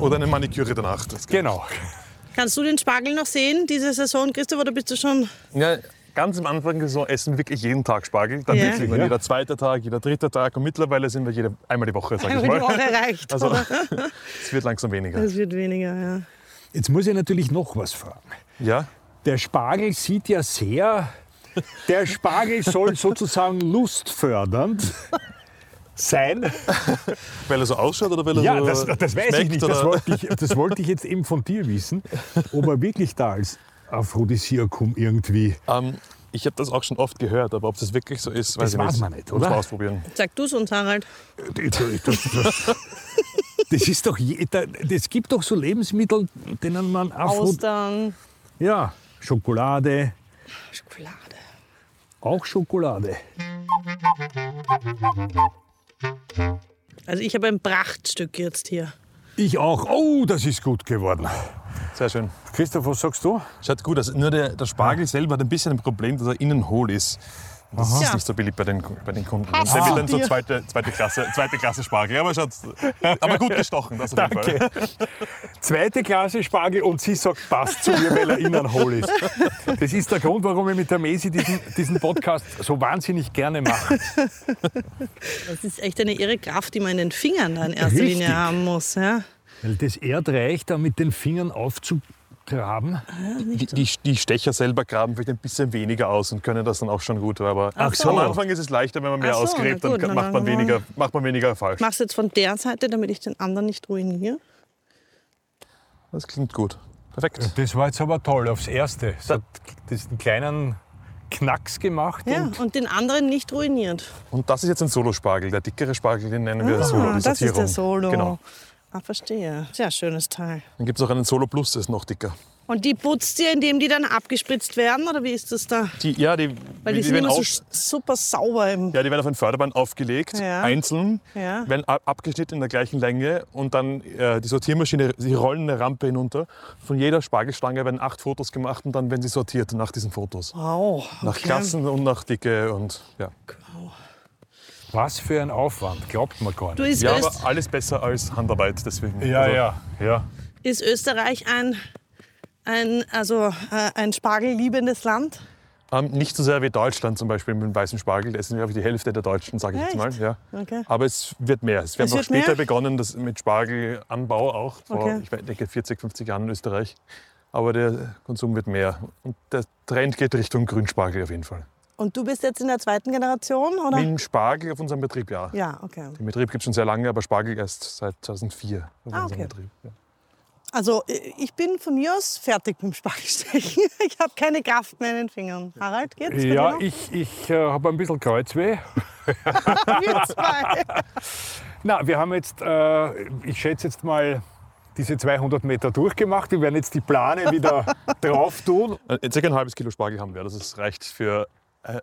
Oder eine Maniküre danach. Genau. Kannst du den Spargel noch sehen, diese Saison, Christoph, oder bist du schon... Ja, ganz am Anfang der Saison essen wir wirklich jeden Tag Spargel. Dann Ja. wirklich Ja. jeder zweite Tag, jeder dritte Tag. Und mittlerweile sind wir jede, einmal die Woche, sag ich Einmal die mal. Woche reicht, Also *laughs* es wird langsam weniger. Es wird weniger, ja. Jetzt muss ich natürlich noch was fragen. Ja, Der Spargel sieht ja sehr. Der Spargel soll sozusagen lustfördernd sein. *laughs* weil er so ausschaut oder weil er Ja, so das, das weiß ich schmeckt, nicht. Das oder? wollte ich, das wollte ich jetzt eben von dir wissen. Ob er wirklich da als Aphrodisiakum irgendwie. Ähm, ich habe das auch schon oft gehört, aber ob das wirklich so ist, weiß Das ich weiß nicht. man nicht, Muss oder? man ausprobieren. Sag du es uns, Harald. Das, das, ist doch. Es gibt doch so Lebensmittel, denen man Afro. Austern, Ja, Schokolade. Schokolade. Auch Schokolade. Also ich habe ein Prachtstück jetzt hier. Ich auch. Oh, das ist gut geworden. Sehr schön. Christoph, was sagst du? Schaut gut aus. Nur der, der Spargel selber hat ein bisschen ein Problem, dass er innen hohl ist. Das ist Ja. nicht so beliebt bei den, bei den Kunden. Passt der wird dann so zweite, zweite, Klasse, zweite Klasse Spargel. Aber, schaut, aber gut gestochen, das auf jeden Fall. Zweite Klasse Spargel und sie sagt, passt zu mir, weil er innen hohl ist. Das ist der Grund, warum ich mit der Mesi diesen, diesen Podcast so wahnsinnig gerne mache. Das ist echt eine irre Kraft, die man in den Fingern da in erster Richtig. Linie haben muss. Ja? Weil das Erdreich da mit den Fingern aufzugraben. Die, die, die Stecher selber graben vielleicht ein bisschen weniger aus und können das dann auch schon gut. Aber Ach so. am Anfang ist es leichter, wenn man mehr so, ausgräbt, dann na, macht man, weniger, macht man weniger falsch. Mach's jetzt von der Seite, damit ich den anderen nicht ruiniere. Das klingt gut. Perfekt. Das war jetzt aber toll, aufs Erste. Es hat diesen kleinen Knacks gemacht. Ja, Und und den anderen nicht ruiniert. Und das ist jetzt ein Solospargel. Der dickere Spargel, den nennen wir Solo. Ah, die das ist der. Solo. Genau. Ah, verstehe. Sehr schönes Teil. Dann gibt es auch einen Solo Plus, der ist noch dicker. Und die putzt ihr, indem die dann abgespritzt werden? Oder wie ist das da? Die, ja, die, Weil die, sind werden immer so auf, sch- super sauber im. ja, die werden auf ein Förderband aufgelegt, Ja. einzeln, Ja. werden ab- abgeschnitten in der gleichen Länge und dann äh, die Sortiermaschine, sie rollen eine Rampe hinunter. Von jeder Spargelstange werden acht Fotos gemacht und dann werden sie sortiert nach diesen Fotos. Wow. Nach okay. Klassen und nach Dicke und ja. Was für ein Aufwand, glaubt man gar nicht. Du, ist, Ja, Öst aber alles besser als Handarbeit, deswegen. ja, Also, ja, ja. ist Österreich ein, ein, also, äh, ein spargelliebendes Land? Ähm, nicht so sehr wie Deutschland zum Beispiel mit dem weißen Spargel. Das sind glaube ich die Hälfte der Deutschen, sage ich jetzt mal. Echt? Ja. Okay. Aber es wird mehr. Es, wir Es haben auch wird später mehr? begonnen das mit Spargelanbau auch, vor Okay. ich denke 40, 50 Jahren in Österreich. Aber der Konsum wird mehr. Und der Trend geht Richtung Grünspargel auf jeden Fall. Und du bist jetzt in der zweiten Generation, oder? Mit dem Spargel auf unserem Betrieb, ja. Ja, okay. Den Betrieb gibt es schon sehr lange, aber Spargel erst seit 2004 auf Ah, unserem okay. Betrieb. Ja. Also ich bin von mir aus fertig mit dem Spargelstechen. *laughs* Ich habe keine Kraft mehr in den Fingern. Harald, geht's? bei Ja, ich, ich äh, habe ein bisschen Kreuzweh. *laughs* *laughs* Wir zwei. Na, wir haben jetzt, äh, ich schätze jetzt mal, diese 200 Meter durchgemacht. Wir werden jetzt die Plane wieder drauf tun. Äh, Circa ein halbes Kilo Spargel haben wir. Das ist, reicht für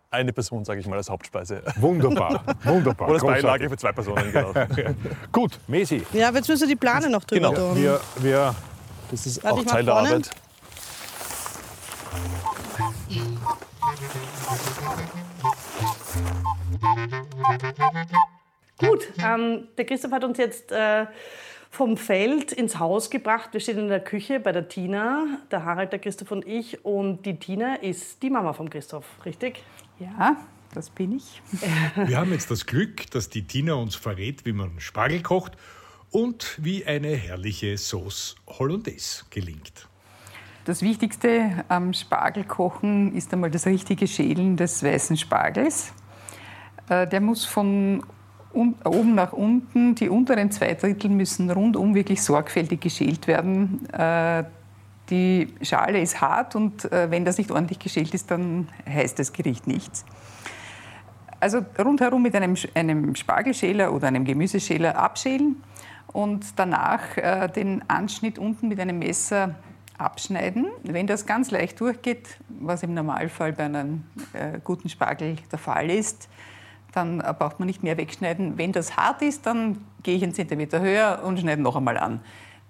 eine Person, sage ich mal, als Hauptspeise. Wunderbar, *laughs* wunderbar. Oder als großartig. Beilage für zwei Personen, genau. *laughs* Gut, Mesi, Ja, aber jetzt müssen wir die Plane noch drüber Genau. tun. wir, wir Das ist Warte, auch Teil der. Arbeit. Gut, ähm, der Christoph hat uns jetzt äh, vom Feld ins Haus gebracht. Wir stehen in der Küche bei der Tina, der Harald, der Christoph und ich. Und die Tina ist die Mama vom Christoph, richtig? Ja, das bin ich. Wir haben jetzt das Glück, dass die Tina uns verrät, wie man Spargel kocht und wie eine herrliche Sauce Hollandaise gelingt. Das Wichtigste am Spargelkochen ist einmal das richtige Schälen des weißen Spargels. Äh, Der muss von un oben nach unten, die unteren zwei Drittel müssen rundum wirklich sorgfältig geschält werden. Äh, Die Schale ist hart und äh, wenn das nicht ordentlich geschält ist, dann heißt das Gericht nichts. Also rundherum mit einem, einem Spargelschäler oder einem Gemüseschäler abschälen und danach äh, den Anschnitt unten mit einem Messer abschneiden. Wenn das ganz leicht durchgeht, was im Normalfall bei einem äh, guten Spargel der Fall ist, dann braucht man nicht mehr wegschneiden. Wenn das hart ist, dann gehe ich einen Zentimeter höher und schneide noch einmal an.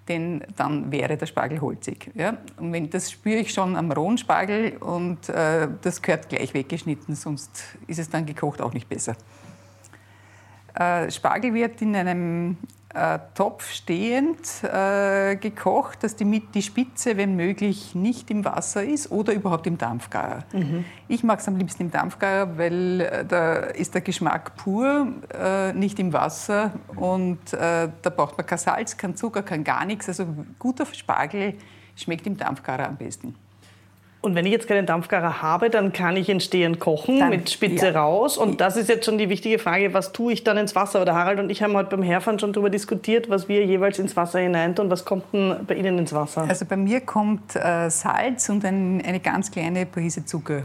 Denn dann wäre der Spargel holzig. Ja? Und wenn, das spüre ich schon am rohen Spargel und äh, das gehört gleich weggeschnitten, sonst ist es dann gekocht auch nicht besser. Äh, Spargel wird in einem Topf stehend äh, gekocht, dass die, die, Spitze, wenn möglich, nicht im Wasser ist oder überhaupt im Dampfgarer. Mhm. Ich mag es am liebsten im Dampfgarer, weil äh, da ist der Geschmack pur, äh, nicht im Wasser und äh, da braucht man kein Salz, kein Zucker, kein gar nichts. Also guter Spargel schmeckt im Dampfgarer am besten. Und wenn ich jetzt keinen Dampfgarer habe, dann kann ich ihn stehend kochen dann, mit Spitze ja. raus. Und das ist jetzt schon die wichtige Frage, was tue ich dann ins Wasser? Oder Harald und ich haben heute beim Herfahren schon darüber diskutiert, was wir jeweils ins Wasser hineintun. Was kommt denn bei Ihnen ins Wasser? Also bei mir kommt äh, Salz und ein, eine ganz kleine Prise Zucker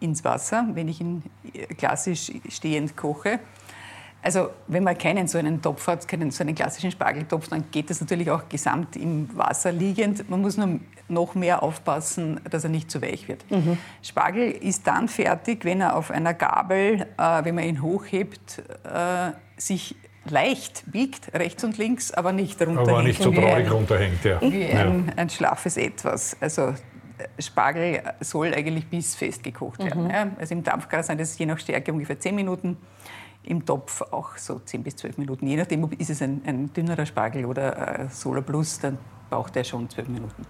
ins Wasser, wenn ich ihn klassisch stehend koche. Also wenn man keinen so einen Topf hat, keinen so einen klassischen Spargeltopf, dann geht das natürlich auch gesamt im Wasser liegend. Man muss nur noch mehr aufpassen, dass er nicht zu weich wird. Mhm. Spargel ist dann fertig, wenn er auf einer Gabel, äh, wenn man ihn hochhebt, äh, sich leicht biegt, rechts und links, aber nicht runterhängt. Aber nicht so traurig ein, runterhängt, ja. Wie ein, ein schlaffes Etwas. Also Spargel soll eigentlich bis fest gekocht werden. Mhm. Ja. Also im Dampfgas sind es je nach Stärke ungefähr 10 Minuten im Topf auch so 10 bis 12 Minuten. Je nachdem, ob ist es ein, ein dünnerer Spargel oder äh, Solar Plus, dann braucht er schon 12 Minuten.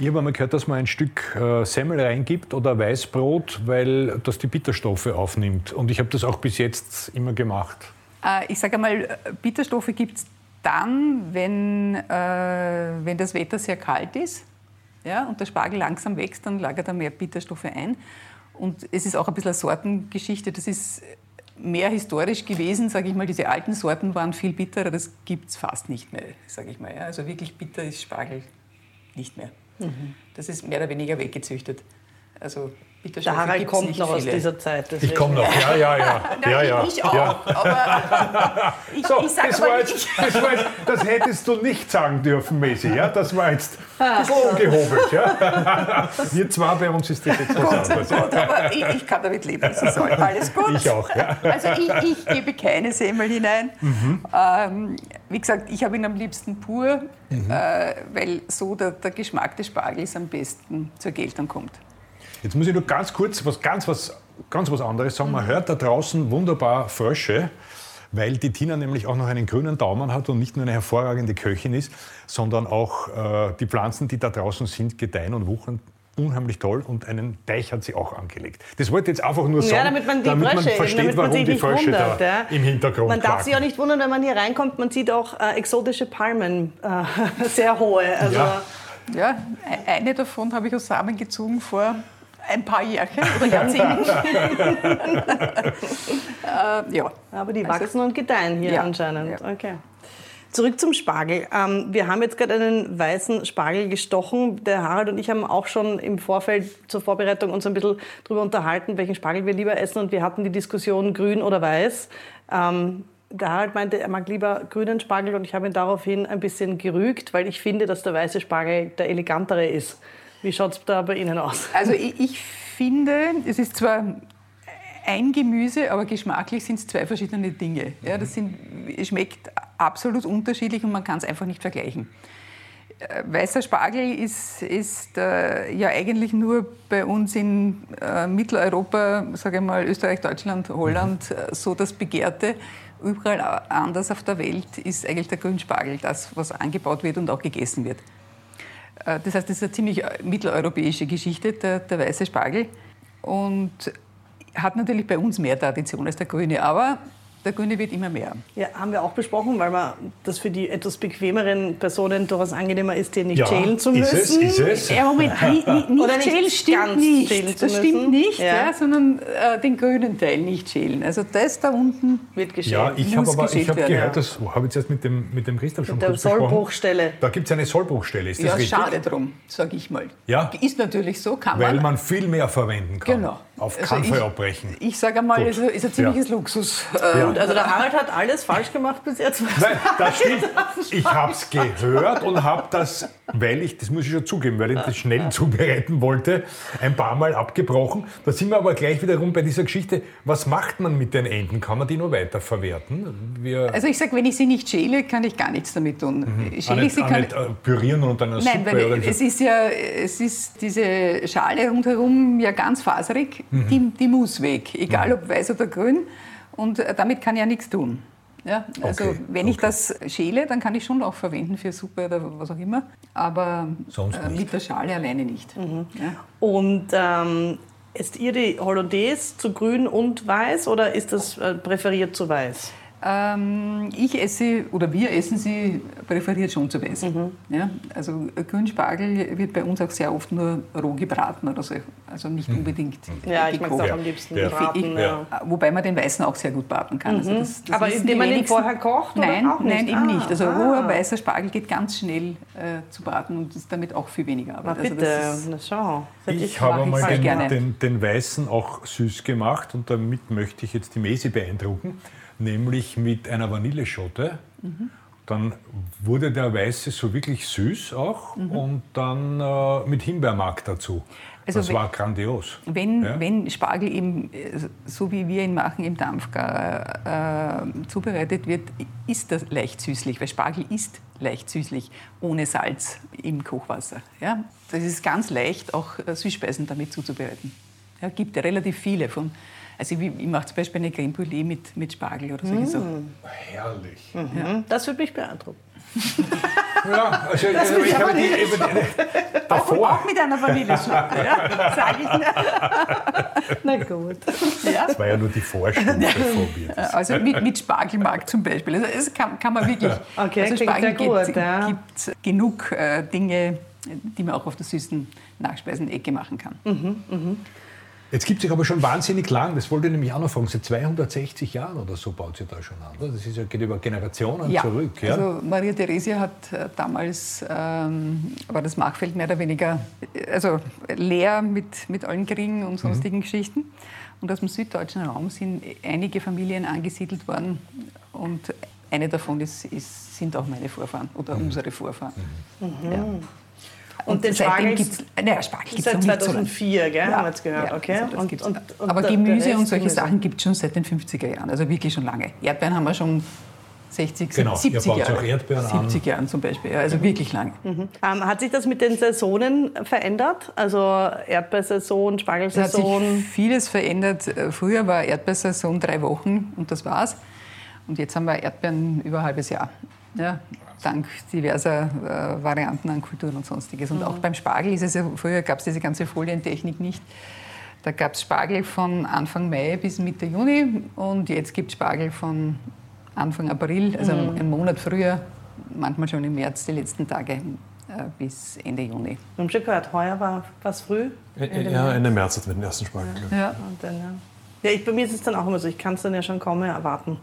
Ich habe einmal gehört, dass man ein Stück äh, Semmel reingibt oder Weißbrot, weil das die Bitterstoffe aufnimmt. Und ich habe das auch bis jetzt immer gemacht. Äh, ich sage einmal, Bitterstoffe gibt es dann, wenn, äh, wenn das Wetter sehr kalt ist ja, und der Spargel langsam wächst, dann lagert er mehr Bitterstoffe ein. Und es ist auch ein bisschen eine Sortengeschichte. Das ist mehr historisch gewesen, sage ich mal. Diese alten Sorten waren viel bitterer, das gibt es fast nicht mehr, sage ich mal. Also wirklich bitter ist Spargel nicht mehr. Mhm. Das ist mehr oder weniger weggezüchtet. Also der Harald kommt noch viele. aus dieser Zeit. Deswegen. Ich komme noch, ja, ja, ja. *laughs* Nein, ja, ja. Ich auch. Ja. Aber *laughs* ich, so, ich das, war jetzt, das, war jetzt, das hättest du nicht sagen dürfen, Messi. Ja? Das war jetzt so ungehobelt. Ja? *laughs* Wir zwei bei uns ist das jetzt was anderes. Gut, aber ich, ich, kann damit leben. Es ist alles gut. Ich auch. Ja. Also ich, ich gebe keine Semmel hinein. Mhm. Ähm, wie gesagt, ich habe ihn am liebsten pur, mhm. äh, weil so der, der Geschmack des Spargels am besten zur Geltung kommt. Jetzt muss ich nur ganz kurz was ganz was, ganz was anderes sagen. Man hört da draußen wunderbar Frösche, weil die Tina nämlich auch noch einen grünen Daumen hat und nicht nur eine hervorragende Köchin ist, sondern auch äh, die Pflanzen, die da draußen sind, gedeihen und wuchern unheimlich toll und einen Teich hat sie auch angelegt. Das wollte ich jetzt einfach nur sagen, ja, damit man, die damit Frösche, man versteht, damit man warum die Frösche wundert, da ja. im Hintergrund Man darf sich auch nicht wundern, wenn man hier reinkommt, man sieht auch äh, exotische Palmen, äh, *laughs* sehr hohe. Also ja. ja, e-, eine davon habe ich aus Samen gezogen vor ein paar Jährchen oder Jahrzehnten. *laughs* äh, ja. Aber die wachsen also, und gedeihen hier ja. anscheinend. Ja. Okay. Zurück zum Spargel. Ähm, wir haben jetzt gerade einen weißen Spargel gestochen. Der Harald und ich haben auch schon im Vorfeld zur Vorbereitung uns ein bisschen darüber unterhalten, welchen Spargel wir lieber essen. Und wir hatten die Diskussion grün oder weiß. Ähm, der Harald meinte, er mag lieber grünen Spargel und ich habe ihn daraufhin ein bisschen gerügt, weil ich finde, dass der weiße Spargel der elegantere ist. Wie schaut es da bei Ihnen aus? Also ich, ich finde, es ist zwar ein Gemüse, aber geschmacklich sind es zwei verschiedene Dinge. Ja, das sind, es schmeckt absolut unterschiedlich und man kann es einfach nicht vergleichen. Äh, weißer Spargel ist, ist äh, ja eigentlich nur bei uns in äh, Mitteleuropa, sage ich mal Österreich, Deutschland, Holland, äh, so das Begehrte. Überall anders auf der Welt ist eigentlich der Grünspargel das, was angebaut wird und auch gegessen wird. Äh, das heißt, das ist eine ziemlich äh, mitteleuropäische Geschichte, der, der weiße Spargel. Und hat natürlich bei uns mehr Tradition als der grüne. Aber der Grüne wird immer mehr. Ja, haben wir auch besprochen, weil man das für die etwas bequemeren Personen durchaus angenehmer ist, den nicht ja, schälen zu müssen. Ist es, ist es? Ja, Moment, *laughs* nicht, nicht schälen stimmt nicht. Das stimmt nicht, ja. ja sondern äh, den grünen Teil nicht schälen. Also das da unten wird geschält. Ja, ich habe aber ich hab gehört, ja. das habe ich jetzt mit dem, mit dem Christian schon mit kurz der Sollbruchstelle. Da gibt es eine Sollbruchstelle, ist das ja, richtig? schade drum, sage ich mal. Ja? Ist natürlich so, kann Weil man. Weil man viel mehr verwenden kann. Genau. Auf also keinen Fall abbrechen. Ich sage einmal, es ist ein ziemliches Luxus. Äh, also der Harald hat alles falsch gemacht bis jetzt. Nein, das *laughs* stimmt. Ich habe es gehört und habe das, weil ich, das muss ich schon zugeben, weil ich das schnell zubereiten wollte, ein paar Mal abgebrochen. Da sind wir aber gleich wiederum bei dieser Geschichte, was macht man mit den Enten? Kann man die nur weiterverwerten? Wir also ich sage, wenn ich sie nicht schäle, kann ich gar nichts damit tun. Mhm. Schäle ich sie kann nicht, äh, pürieren und dann eine Nein, Suppe weil es ist ja, es ist diese Schale rundherum ja ganz faserig, mhm. die, die muss weg, egal mhm. ob weiß oder grün. Und äh, damit kann ich ja nichts tun. Ja, also Okay, wenn ich okay. das schäle, dann kann ich schon auch verwenden für Suppe oder was auch immer, aber Sonst äh, mit der Schale alleine nicht. Mhm. Ja. Und ähm, esst ihr die Hollandaise zu grün und weiß oder ist das äh, präferiert zu weiß? Ähm, ich esse, oder wir essen sie präferiert schon zu weiß. Mhm. Ja, also äh, Grünspargel wird bei uns auch sehr oft nur roh gebraten oder so, also nicht unbedingt Ja, ich mag es auch am liebsten Ja. gebraten. Ich- ja. Wobei man den Weißen auch sehr gut braten kann. Also das, das Aber indem man ihn wenigsten. vorher kocht oder Nein, auch nicht? nein, eben Ah, nicht. Also ah. roher weißer Spargel geht ganz schnell äh, zu braten und ist damit auch viel weniger Arbeit. Na Also bitte, das ist- na schau. Ich mache habe ich mal den, den, den Weißen auch süß gemacht und damit möchte ich jetzt die Mesi beeindrucken, nämlich mit einer Vanilleschote. Mhm. Dann wurde der Weiße so wirklich süß auch Mhm. und dann äh, mit Himbeermark dazu. Also das wenn- war grandios. Wenn, Ja? wenn Spargel eben, äh, so wie wir ihn machen, im Dampfgar äh, zubereitet wird, ist das leicht süßlich, weil Spargel ist leicht süßlich, ohne Salz im Kochwasser. Ja? Das ist ganz leicht, auch äh, Süßspeisen damit zuzubereiten. Ja, gibt ja relativ viele von. Also ich, ich mache zum Beispiel eine Creme Brûlée mit, mit Spargel oder solche Sachen. Herrlich. Mhm. Das würde mich beeindrucken. Ja, also, also ich habe die, eben, *laughs* davor, Auch mit einer Vanilleschote, ja, sage ich. *laughs* Na gut. Ja. das war ja nur die Vorstufe, bevor wir das Also mit, mit Spargelmark zum Beispiel. Also das kann, kann man wirklich. Okay, also klingt sehr gut, gibt, ja. gibt genug äh, Dinge, die man auch auf der süßen Nachspeisenecke machen kann. Jetzt gibt es aber schon wahnsinnig lang, das wollte ich nämlich auch noch fragen, seit 260 Jahren oder so baut sie da schon an. oder? Das ist ja, geht über Generationen zurück. Ja? also Maria Theresia hat äh, damals, ähm, war das Machfeld mehr oder weniger äh, also leer mit, mit allen Kriegen und sonstigen Mhm. Geschichten. Und aus dem süddeutschen Raum sind einige Familien angesiedelt worden und eine davon ist, ist, sind auch meine Vorfahren oder Mhm. unsere Vorfahren. Ja. Und den Spargel gibt's, naja, Spargel gibt es seit noch nicht so lange. 2004, gell, haben wir jetzt gehört. Ja, okay. also das gibt's. Aber Gemüse und solche Gemüse. Sachen gibt es schon seit den 50er Jahren, also wirklich schon lange. Erdbeeren haben wir schon 60, Genau, ihr 70 baut Jahre. auch Erdbeeren an. 70 Jahren zum Beispiel, ja, also wirklich lange. Ähm, hat sich das mit den Saisonen verändert? Also Erdbeersaison, Es hat sich Spargelsaison? vieles verändert. Äh, Früher war Erdbeersaison drei Wochen und das war's. Und jetzt haben wir Erdbeeren über ein halbes Jahr. Ja, dank diverser äh, Varianten an Kulturen und sonstiges. Und auch beim Spargel ist es ja, früher gab es diese ganze Folientechnik nicht. Da gab es Spargel von Anfang Mai bis Mitte Juni und jetzt gibt es Spargel von Anfang April, also einen Monat früher, manchmal schon im März, die letzten Tage äh, bis Ende Juni. Wir haben schon gehört, heuer war was früh. Ja, Ende März hatten wir den ersten Spargel. Ja. Ja. Und dann, ja. Ja, ich, bei mir ist es dann auch immer so, ich kann es dann ja schon kaum mehr erwarten.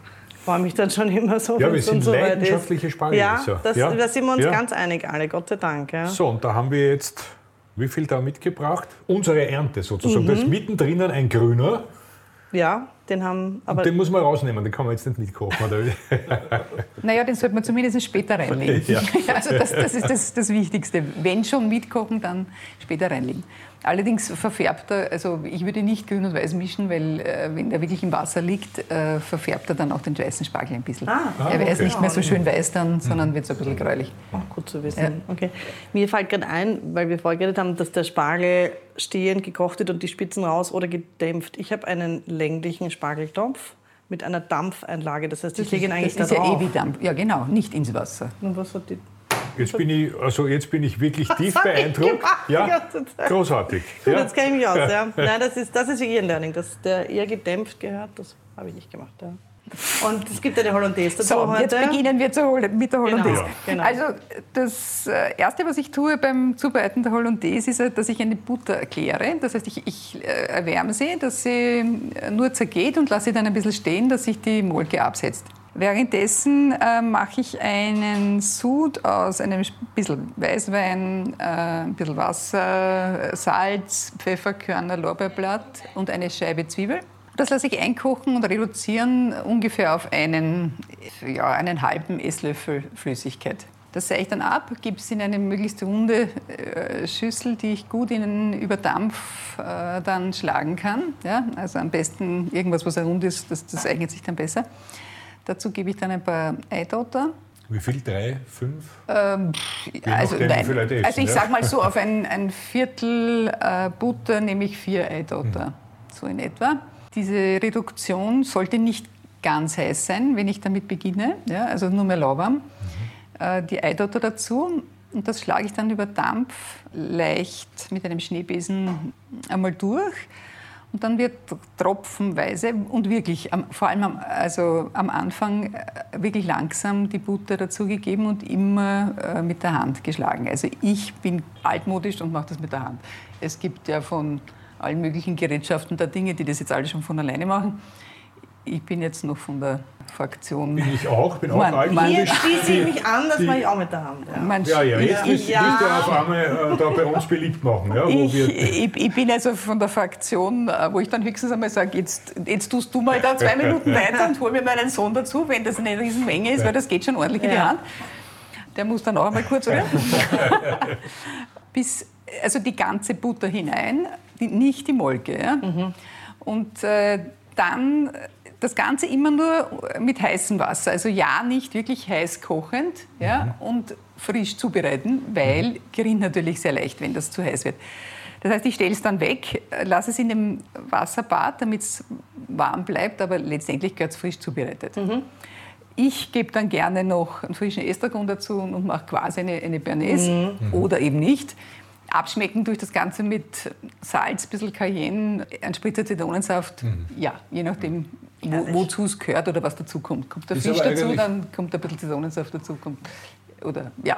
Freue mich dann schon immer so, Ja, wir sind so leidenschaftliche Spargelesser. Ja, das, Ja. da sind wir uns Ja. ganz einig, alle, Gott sei Dank. Ja. So, und da haben wir jetzt, wie viel da mitgebracht? Unsere Ernte sozusagen. Mhm. Da ist mittendrin ein grüner. ja, den haben, aber den muss man rausnehmen, den kann man jetzt nicht mitkochen. Oder? *laughs* Naja, den sollte man zumindest später reinlegen. Ja. *laughs* Also das, das ist das, das Wichtigste. Wenn schon mitkochen, dann später reinlegen. Allerdings verfärbt er, also ich würde nicht grün und weiß mischen, weil äh, wenn der wirklich im Wasser liegt, äh, verfärbt er dann auch den weißen Spargel ein bisschen. Ah. er wäre okay. nicht mehr so schön weiß dann, sondern wird so ein bisschen gräulich. Auch gut zu wissen. Okay. Mir fällt gerade ein, weil wir vorher geredet haben, dass der Spargel stehend gekocht wird und die Spitzen raus oder gedämpft. Ich habe einen länglichen Spargeltopf mit einer Dampfeinlage. Das heißt, ich lege ihn eigentlich das da ist ja drauf. eh wie Dampf. Ja, genau, nicht ins Wasser. Und was hat die Jetzt bin ich, also jetzt bin ich wirklich *laughs* tief hab ich beeindruckt. Ja, großartig. Gut, Ja. jetzt kenne ich mich aus. Ja. *laughs* Nein, das ist, das ist wirklich ein Learning. Dass der eher gedämpft gehört, das habe ich nicht gemacht. Ja. Und es gibt eine Hollandaise dazu So, heute. jetzt beginnen wir zu Hol- mit der Hollandaise. Genau, genau. Also das äh, Erste, was ich tue beim Zubereiten der Hollandaise, ist, dass ich eine Butter erkläre. Das heißt, ich, ich äh, erwärme sie, dass sie äh, nur zergeht und lasse sie dann ein bisschen stehen, dass sich die Molke absetzt. Währenddessen äh, mache ich einen Sud aus einem bisschen Weißwein, äh, bisschen Wasser, Salz, Pfefferkörner, Lorbeerblatt und eine Scheibe Zwiebel. Das lasse ich einkochen und reduzieren ungefähr auf einen, ja, einen halben Esslöffel Flüssigkeit. Das sehe ich dann ab, gebe es in eine möglichst runde äh, Schüssel, die ich gut in, über Dampf äh, dann schlagen kann. Ja? Also am besten irgendwas, was rund ist, das, das eignet sich dann besser. Dazu gebe ich dann ein paar Eidotter. Wie viel? Drei, fünf? Ähm, also, nachdem, nein. essen, also ich ja. sage mal so, auf *laughs* ein, ein Viertel äh, Butter nehme ich vier Eidotter, so in etwa. Diese Reduktion sollte nicht ganz heiß sein, wenn ich damit beginne, ja, also nur mehr lauwarm. Äh, die Eidotter dazu und das schlage ich dann über Dampf leicht mit einem Schneebesen einmal durch. Und dann wird tropfenweise und wirklich, vor allem am, also am Anfang, äh, wirklich langsam die Butter dazugegeben und immer äh, mit der Hand geschlagen. Also ich bin altmodisch und mache das mit der Hand. Es gibt ja von allen möglichen Gerätschaften da Dinge, die das jetzt alle schon von alleine machen. Ich bin jetzt noch von der Fraktion. Bin ich auch, bin auch Man- alt. man- Hier schließe ich mich an, das mache ich auch mit der Hand. Ja. Man- Ja, ja, jetzt ich, willst, Ja. willst du auf einmal äh, da bei uns beliebt machen, ja, wo ich, wir ich, ich bin also von der Fraktion, äh, wo ich dann höchstens einmal sage, jetzt, jetzt tust du mal da zwei *laughs* Minuten weiter und hol mir meinen Sohn dazu, wenn das eine Riesenmenge ist, weil das geht schon ordentlich in die. Hand. Der muss dann auch einmal kurz rühren. *laughs* Bis, also die ganze Butter hinein, die, nicht die Molke. Ja? Und äh, dann das Ganze immer nur mit heißem Wasser. Also ja, nicht wirklich heiß kochend ja? und frisch zubereiten, weil gerinnt natürlich sehr leicht, wenn das zu heiß wird. Das heißt, ich stelle es dann weg, lasse es in dem Wasserbad, damit es warm bleibt, aber letztendlich gehört es frisch zubereitet. Ich gebe dann gerne noch einen frischen Estragon dazu und mache quasi eine, eine Bernaise oder eben nicht. Abschmecken durch das Ganze mit Salz, ein bisschen Cayenne, ein Spritzer Zitronensaft. Ja, je nachdem, wo, wozu es gehört oder was dazu kommt. Kommt der Ist Fisch dazu, dann kommt ein bisschen Zitronensaft dazu. Kommt, oder ja,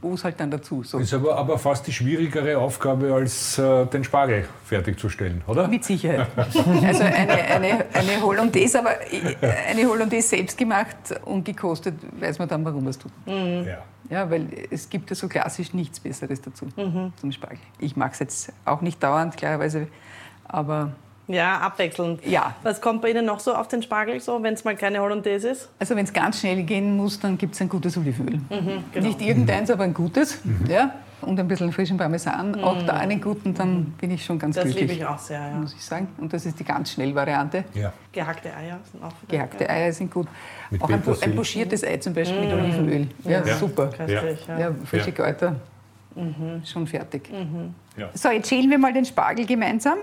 wo es halt dann dazu. So. ist aber, aber fast die schwierigere Aufgabe, als äh, den Spargel fertigzustellen, oder? Mit Sicherheit. Also eine, eine, eine Hollandaise, aber eine Hollandaise selbst gemacht und gekostet, weiß man dann, warum man es tut. Ja. Ja, weil es gibt ja so klassisch nichts Besseres dazu zum Spargel. Ich mag es jetzt auch nicht dauernd, klarerweise, aber Ja, abwechselnd. Ja. Was kommt bei Ihnen noch so auf den Spargel, so, wenn es mal keine Hollandaise ist? also wenn es ganz schnell gehen muss, dann gibt es ein gutes Olivenöl. genau. Nicht irgendeins, aber ein gutes. Ja? Und ein bisschen frischen Parmesan. Auch da einen guten, dann bin ich schon ganz Das glücklich. liebe ich auch sehr, ja. Muss ich sagen. Und das ist die ganz schnell Variante. Ja. Gehackte Eier sind auch Gehackte Eier sind gut. Mit auch ein, ein pochiertes Ei zum Beispiel mit Olivenöl. Ja, Ja. super. Köstlich, ja. Ja, frische Ja. Kräuter. Schon fertig. Ja. So, jetzt schälen wir mal den Spargel gemeinsam.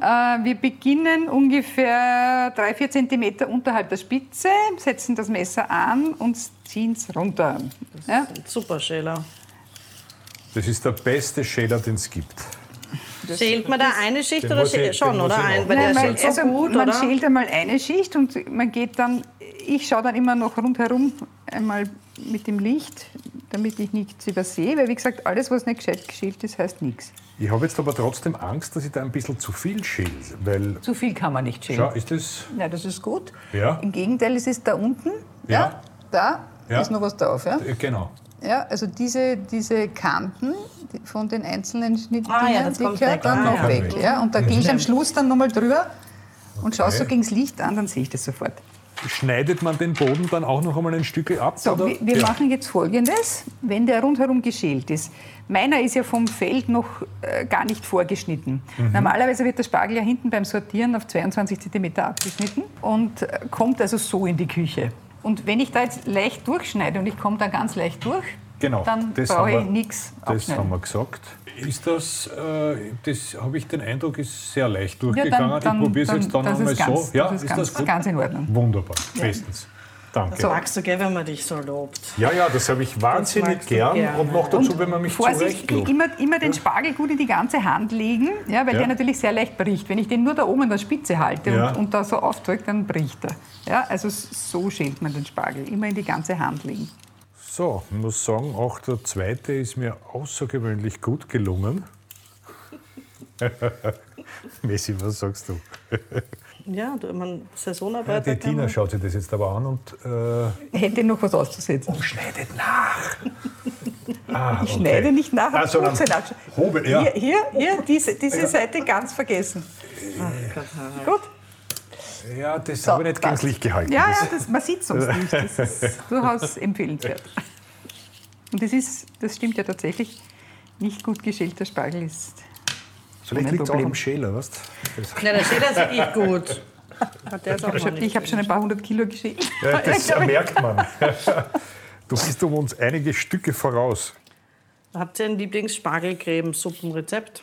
Äh, wir beginnen ungefähr 3-4 cm unterhalb der Spitze, setzen das Messer an und ziehen es runter. Ja? Super Schäler. Das ist der beste Schäler, den es gibt. Schält man da eine Schicht oder ich- schält, schon, oder? Ein, weil der Nein, weil- so also gut, man oder? schält einmal eine Schicht und man geht dann, ich schaue dann immer noch rundherum einmal mit dem Licht, damit ich nichts übersehe, weil wie gesagt, alles, was nicht gescheit geschält ist, heißt nichts. Ich habe jetzt aber trotzdem Angst, dass ich da ein bisschen zu viel schäle, weil, Zu viel kann man nicht schälen. schau, ist das, Ja, das ist gut. Ja. Im Gegenteil, es ist da unten. Ja. Da Ja. ist noch was drauf. Ja? äh, genau. Ja, also diese, diese Kanten von den einzelnen Schnittdingen, Ah ja, die gehört dann Ah, noch ja. weg. Ja? Und da gehe ich am Schluss dann nochmal drüber und schaue so gegen das Licht an, dann sehe ich das sofort. Schneidet man den Boden dann auch noch einmal ein Stück ab? So, oder? wir, wir ja. machen jetzt Folgendes, wenn der rundherum geschält ist. Meiner ist ja vom Feld noch äh, gar nicht vorgeschnitten. Mhm. Normalerweise wird der Spargel ja hinten beim Sortieren auf 22 cm abgeschnitten und äh, kommt also so in die Küche. Und wenn ich da jetzt leicht durchschneide und ich komme da ganz leicht durch, Genau, dann das brauche haben ich wir- nichts Das haben wir gesagt. Ist das, äh, das habe ich den Eindruck, ist sehr leicht Ja, durchgegangen. dann, dann, ich probiere es dann, jetzt dann einmal ist so. Ja, das ist, ganz, das gut? ganz in Ordnung. Wunderbar, bestens. Danke. Magst du, gell, wenn man dich so lobt? Ja, ja, das habe ich wahnsinnig gern. gerne. Und noch dazu, wenn man mich Vorsicht, zurecht lobt. immer, immer den Spargel gut in die ganze Hand legen, ja, weil Ja. der natürlich sehr leicht bricht. Wenn ich den nur da oben an der Spitze halte Ja. und, und da so aufdrücke, dann bricht er. Ja, also so schält man den Spargel. Immer in die ganze Hand legen. So, ich muss sagen, auch der zweite ist mir außergewöhnlich gut gelungen. *laughs* Messi, was sagst du? *laughs* Ja, du, man, Ja, Saisonarbeiter. die Tina schaut sich das jetzt aber an und äh, Hätte noch was auszusetzen. schneidet nach. *laughs* Ah, Ich schneide nicht nach, Ah, aber. Hobel, ja. Hier, hier, hier diese, diese Seite ganz vergessen. Gott, Harald. Gut. Ja, das So, habe ich nicht passt. gänzlich gehalten. Ja, Das- ja, das, man sieht sonst nicht. Das ist *laughs* durchaus empfehlenswert. Und das, ist, das stimmt ja tatsächlich. Nicht gut geschälter Spargel ist Vielleicht liegt es auch Problem. am Schäler, weißt du? Ja, der Schäler ist wirklich gut. Hat der ist auch noch nicht Ich habe schon ein paar hundert Kilo geschält. Ja, das *laughs* merkt man. *laughs* Du bist um uns einige Stücke voraus. Habt ihr ein Lieblings-Spargelcreme-Suppenrezept?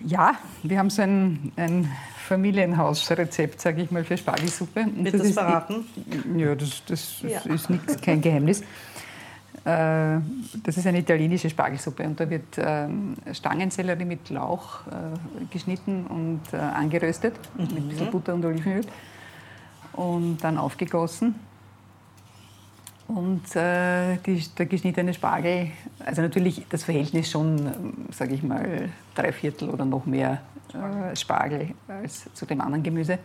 Ja, wir haben so ein, ein Familienhausrezept, sage ich mal, für Spargelsuppe. Wird das ist- verraten? Ja, das, das Ja. ist nix, kein Geheimnis. Äh, Das ist eine italienische Spargelsuppe und da wird ähm, Stangensellerie mit Lauch äh, geschnitten und äh, angeröstet mit ein bisschen Butter und Olivenöl und dann aufgegossen. Und äh, die, der geschnittene Spargel, also natürlich das Verhältnis schon, sage ich mal, drei Viertel oder noch mehr äh, Spargel als zu dem anderen Gemüse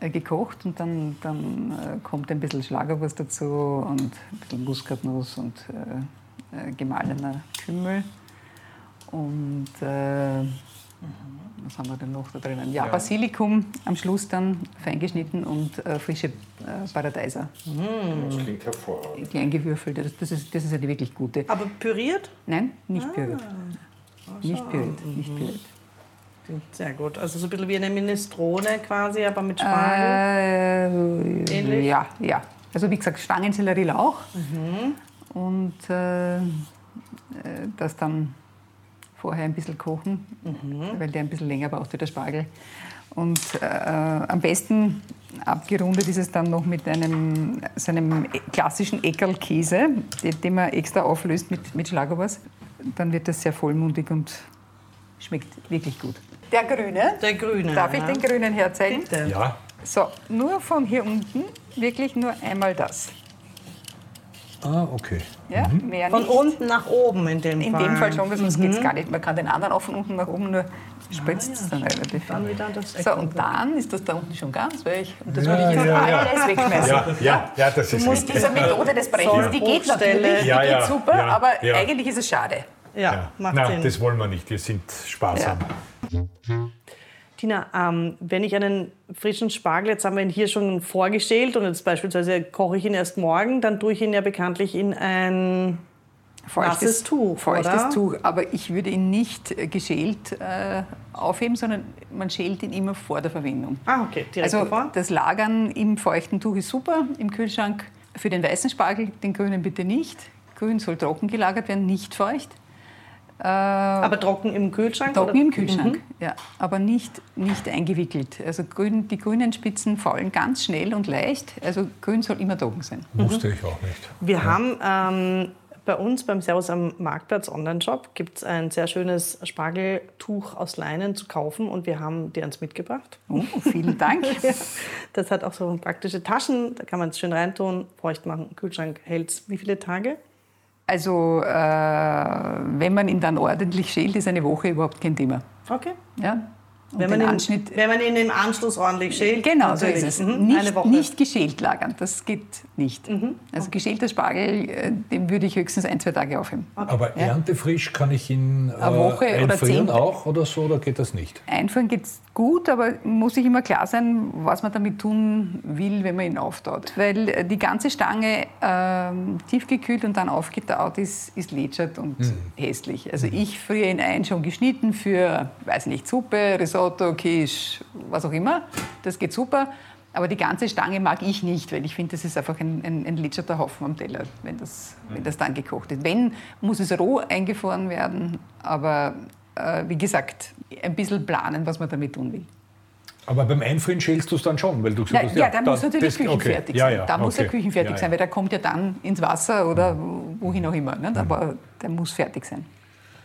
äh, gekocht und dann, dann äh, kommt ein bisschen Schlagerwurst dazu und ein bisschen Muskatnuss und äh, äh, gemahlener Kümmel. Und äh, was haben wir denn noch da drinnen? Ja, Basilikum am Schluss dann feingeschnitten und äh, frische äh, Paradeiser, Das klingt hervorragend. die eingewürfelte. Das, das, ist, das ist eine wirklich gute. Aber püriert? Nein, nicht püriert. Ah. Nicht püriert, nicht püriert. Sehr gut. Also so ein bisschen wie eine Minestrone quasi, aber mit Spargel. Äh, Ähnlich? Ja, ja. Also wie gesagt, Stangensellerie Lauch. Und äh, äh, das dann vorher ein bisschen kochen, weil der ein bisschen länger braucht wie der Spargel. Und äh, am besten abgerundet ist es dann noch mit einem, so einem klassischen Eckerlkäse, den, den man extra auflöst mit, mit Schlagerwurst. Dann wird das sehr vollmundig und schmeckt wirklich gut. Der grüne. Der grüne. Darf ich ja. den grünen herzeigen? Bitte. Ja, So, nur von hier unten, wirklich nur einmal das. ah, okay. Ja, mehr Von nicht. unten nach oben in dem In Fall. dem Fall schon, weil sonst geht es gar nicht. Man kann den anderen auch von unten nach oben, nur spritzt es dann relativ. Dann wieder das So, und dann ist das da unten schon ganz weg. Und das Ja, würde ich jetzt ja, ja. alles wegschmeißen. Ja, ja, ja, das ist Mit dieser Methode des Brechens, die geht natürlich, die Ja, geht ja, super, ja, aber ja. eigentlich ist es schade. Ja, Ja. macht Nein, Sinn. das wollen wir nicht. Wir sind sparsam. Tina, ähm, wenn ich einen frischen Spargel, jetzt haben wir ihn hier schon vorgestellt und jetzt beispielsweise koche ich ihn erst morgen, dann tue ich ihn ja bekanntlich in ein Nasses Tuch, Feuchtes? Tuch, aber ich würde ihn nicht äh, geschält äh, aufheben, sondern man schält ihn immer vor der Verwendung. Ah, okay, direkt Also davor. das Lagern im feuchten Tuch ist super, im Kühlschrank. Für den weißen Spargel, den grünen bitte nicht. Grün soll trocken gelagert werden, nicht feucht. Aber trocken im Kühlschrank? Trocken oder? im Kühlschrank, ja, aber nicht, nicht eingewickelt. Also grün, die grünen Spitzen faulen ganz schnell und leicht. Also grün soll immer trocken sein. Wusste ich auch nicht. Wir haben ähm, bei uns beim Servus am Marktplatz Online-Shop gibt es ein sehr schönes Spargeltuch aus Leinen zu kaufen und wir haben dir eins mitgebracht. Oh, vielen Dank. *laughs* Das hat auch so praktische Taschen, da kann man es schön reintun, feucht machen, Kühlschrank hält wie viele Tage? Also äh, wenn man ihn dann ordentlich schält, ist eine Woche überhaupt kein Thema. Okay. Ja? Wenn man, ihn, wenn man ihn im Anschluss ordentlich schält. Genau, so ist es. Mhm, Nicht, eine Woche. nicht geschält lagern, das geht nicht. Also geschälter Spargel, äh, den würde ich höchstens ein, zwei Tage aufheben. Aber erntefrisch kann ich ihn äh, Eine Woche oder einfrieren zehn- auch oder so, oder geht das nicht? Einführen geht gut, aber muss sich immer klar sein, was man damit tun will, wenn man ihn auftaut. Weil äh, die ganze Stange ähm, tiefgekühlt und dann aufgetaut ist, ist lätschert und hässlich. Also ich friere ihn ein, schon geschnitten für, weiß nicht, Suppe, Risotto, Quiche, was auch immer. Das geht super. Aber die ganze Stange mag ich nicht, weil ich finde, das ist einfach ein, ein, ein lätscherter Haufen am Teller, wenn das, wenn das dann gekocht ist. Wenn, muss es roh eingefroren werden, aber wie gesagt, ein bisschen planen, was man damit tun will. Aber beim Einfrieren schälst du es dann schon, weil du Ja, gesagt hast, ja, muss da- natürlich das- okay. küchenfertig Ja, sein. ja, da muss er okay. küchenfertig Ja, sein, ja. weil der kommt ja dann ins Wasser oder wohin auch immer. Nicht? Aber der muss fertig sein.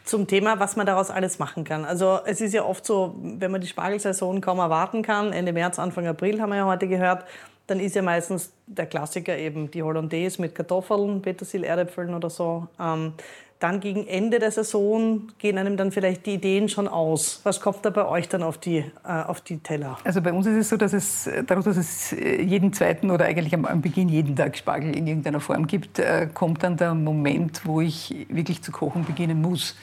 Zum Thema, was man daraus alles machen kann. Also es ist ja oft so, wenn man die Spargelsaison kaum erwarten kann, Ende März, Anfang April haben wir ja heute gehört, dann ist ja meistens der Klassiker eben die Hollandaise mit Kartoffeln, Petersil, Erdäpfeln oder so. Ähm, dann gegen Ende der Saison gehen einem dann vielleicht die Ideen schon aus. Was kommt da bei euch dann auf die, äh, auf die Teller? Also bei uns ist es so, dass es, dadurch, dass es äh, jeden zweiten oder eigentlich am, am Beginn jeden Tag Spargel in irgendeiner Form gibt, äh, kommt dann der Moment, wo ich wirklich zu kochen beginnen muss.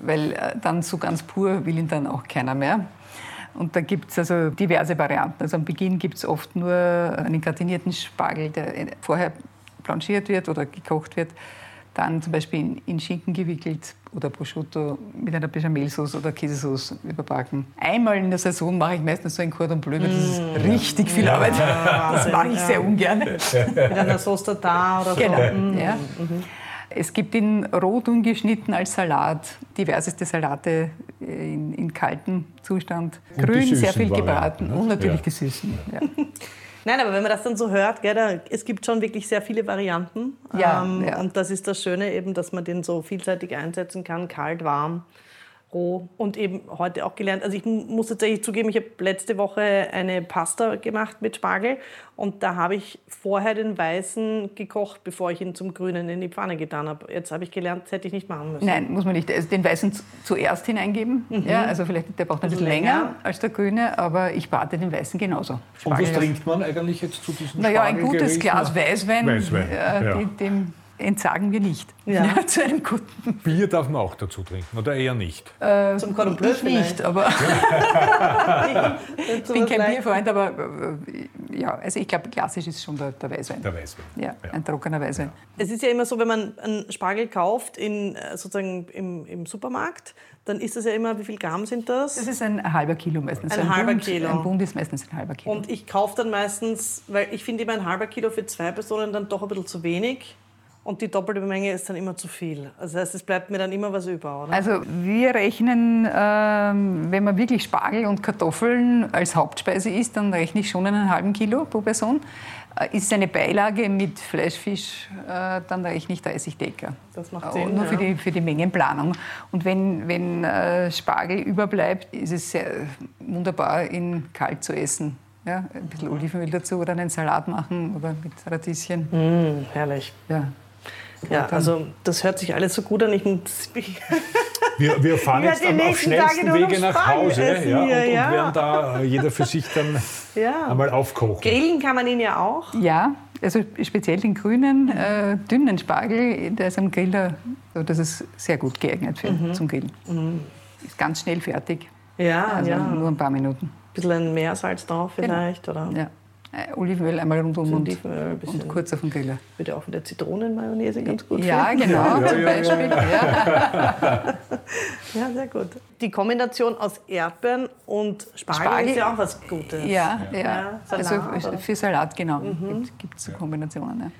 Weil äh, dann so ganz pur will ihn dann auch keiner mehr. Und da gibt es also diverse Varianten. Also am Beginn gibt es oft nur einen gratinierten Spargel, der äh, vorher blanchiert wird oder gekocht wird. Dann zum Beispiel in, in Schinken gewickelt oder Prosciutto mit einer Bechamelsauce oder Käsesauce überbacken. Einmal in der Saison mache ich meistens so ein Cordon Bleu, weil das ist richtig viel Arbeit. Das mache ich sehr ungern. Mit einer Sauce Tartar oder so? Genau. Ja. Es gibt ihn roh dünn geschnitten als Salat, diverseste Salate äh, in, in kaltem Zustand. Und Grün, sehr viel gebraten ne? und natürlich Ja. die Süßen. *laughs* Nein, aber wenn man das dann so hört, gell, da, es gibt schon wirklich sehr viele Varianten. Ja, ähm, ja. Und das ist das Schöne eben, dass man den so vielseitig einsetzen kann, kalt, warm, roh und eben heute auch gelernt. Also ich muss tatsächlich zugeben, ich habe letzte Woche eine Pasta gemacht mit Spargel und da habe ich vorher den weißen gekocht, bevor ich ihn zum grünen in die Pfanne getan habe. Jetzt habe ich gelernt, das hätte ich nicht machen müssen. Nein, muss man nicht. Also den weißen zu- zuerst hineingeben. Ja, also vielleicht der braucht ein bisschen Bisschen länger, länger. als der grüne, aber ich brate den weißen genauso. Und was Spargel- trinkt man eigentlich jetzt zu diesem Naja, ein gutes? Glas Weißwein, Weißwein, äh, ja. dem entsagen wir nicht. Ja. *laughs* zu einem guten Bier darf man auch dazu trinken, oder eher nicht? Zum Cordon Bleu Ich nicht, aber ich *laughs* bin kein Bierfreund, aber äh, ja, also ich glaube, klassisch ist schon der, der Weißwein. Der Weißwein. Ja, ein trockener Weißwein. Es ist ja immer so, wenn man einen Spargel kauft in, äh, sozusagen im, im Supermarkt, dann ist das ja immer, wie viel Gramm sind das? Das ist ein halber Kilo meistens. Ein halber Bund, Kilo. Ein Bund ist meistens ein halber Kilo. Und ich kaufe dann meistens, weil ich finde immer ein halber Kilo für zwei Personen dann doch ein bisschen zu wenig. Und die doppelte Menge ist dann immer zu viel. Also das heißt, es bleibt mir dann immer was über, oder? Also wir rechnen, ähm, wenn man wirklich Spargel und Kartoffeln als Hauptspeise isst, dann rechne ich schon einen halben Kilo pro Person. Äh, Ist eine Beilage mit Fleisch, Fisch, äh, dann rechne ich 30 Decker. Das macht Äh, Sinn, Nur ja. für, die, für die Mengenplanung. Und wenn, wenn äh, Spargel überbleibt, ist es sehr wunderbar, ihn kalt zu essen. Ja, ein bisschen Olivenöl dazu oder einen Salat machen oder mit Radieschen. Mm, herrlich. Ja. Ja, also das hört sich alles so gut an. Ich Wir, wir fahren jetzt am, auf Tage schnellsten Wege nach Hause essen ja, hier, und, und ja. werden da äh, jeder für sich dann Ja. einmal aufkochen. Grillen kann man ihn ja auch. Ja, also speziell den grünen, äh, dünnen Spargel, der ist am Grill, da, so, das ist sehr gut geeignet für, zum Grillen. Ist ganz schnell fertig, Ja, also ja. nur ein paar Minuten. Ein bisschen ein Meersalz drauf vielleicht. Oder Ja. Äh, Olivenöl einmal und, Olivenöl, ein bisschen- und kurz auf den Griller. würde auch mit der Zitronenmayonnaise ganz gut Ja, finden. genau, Ja, zum ja, Beispiel. Ja. *laughs* Ja, sehr gut. Die Kombination aus Erdbeeren und Spargel, Spargel- ist ja auch was Gutes. Ja, ja. Ja, Salat, also für Salat, genau, gibt es so Kombinationen. Ja.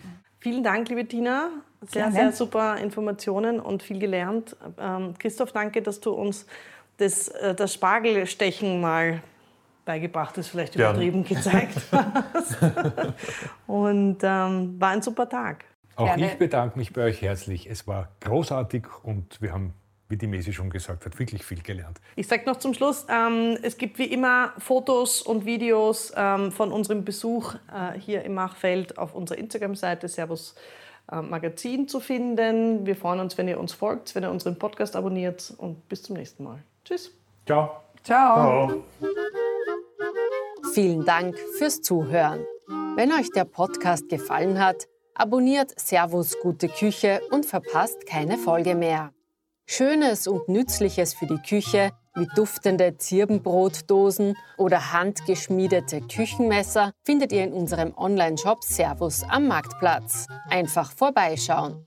Vielen Dank, liebe Tina. Sehr, Gerne. sehr super Informationen und viel gelernt. Ähm, Christoph, danke, dass du uns das, äh, das Spargelstechen mal beigebracht hast, vielleicht übertrieben gezeigt *laughs* hast. und ähm, war ein super Tag. Auch Gerne. ich bedanke mich bei euch herzlich. Es war großartig und wir haben, wie die Mesi schon gesagt hat, wirklich viel gelernt. Ich sage noch zum Schluss, ähm, es gibt wie immer Fotos und Videos ähm, von unserem Besuch äh, hier im Machfeld auf unserer Instagram-Seite Servus äh, Magazin zu finden. Wir freuen uns, wenn ihr uns folgt, wenn ihr unseren Podcast abonniert und bis zum nächsten Mal. Tschüss. Ciao. Ciao. Vielen Dank fürs Zuhören. Wenn euch der Podcast gefallen hat, abonniert Servus Gute Küche und verpasst keine Folge mehr. Schönes und Nützliches für die Küche wie duftende Zirbenbrotdosen oder handgeschmiedete Küchenmesser findet ihr in unserem Online-Shop Servus am Marktplatz. Einfach vorbeischauen.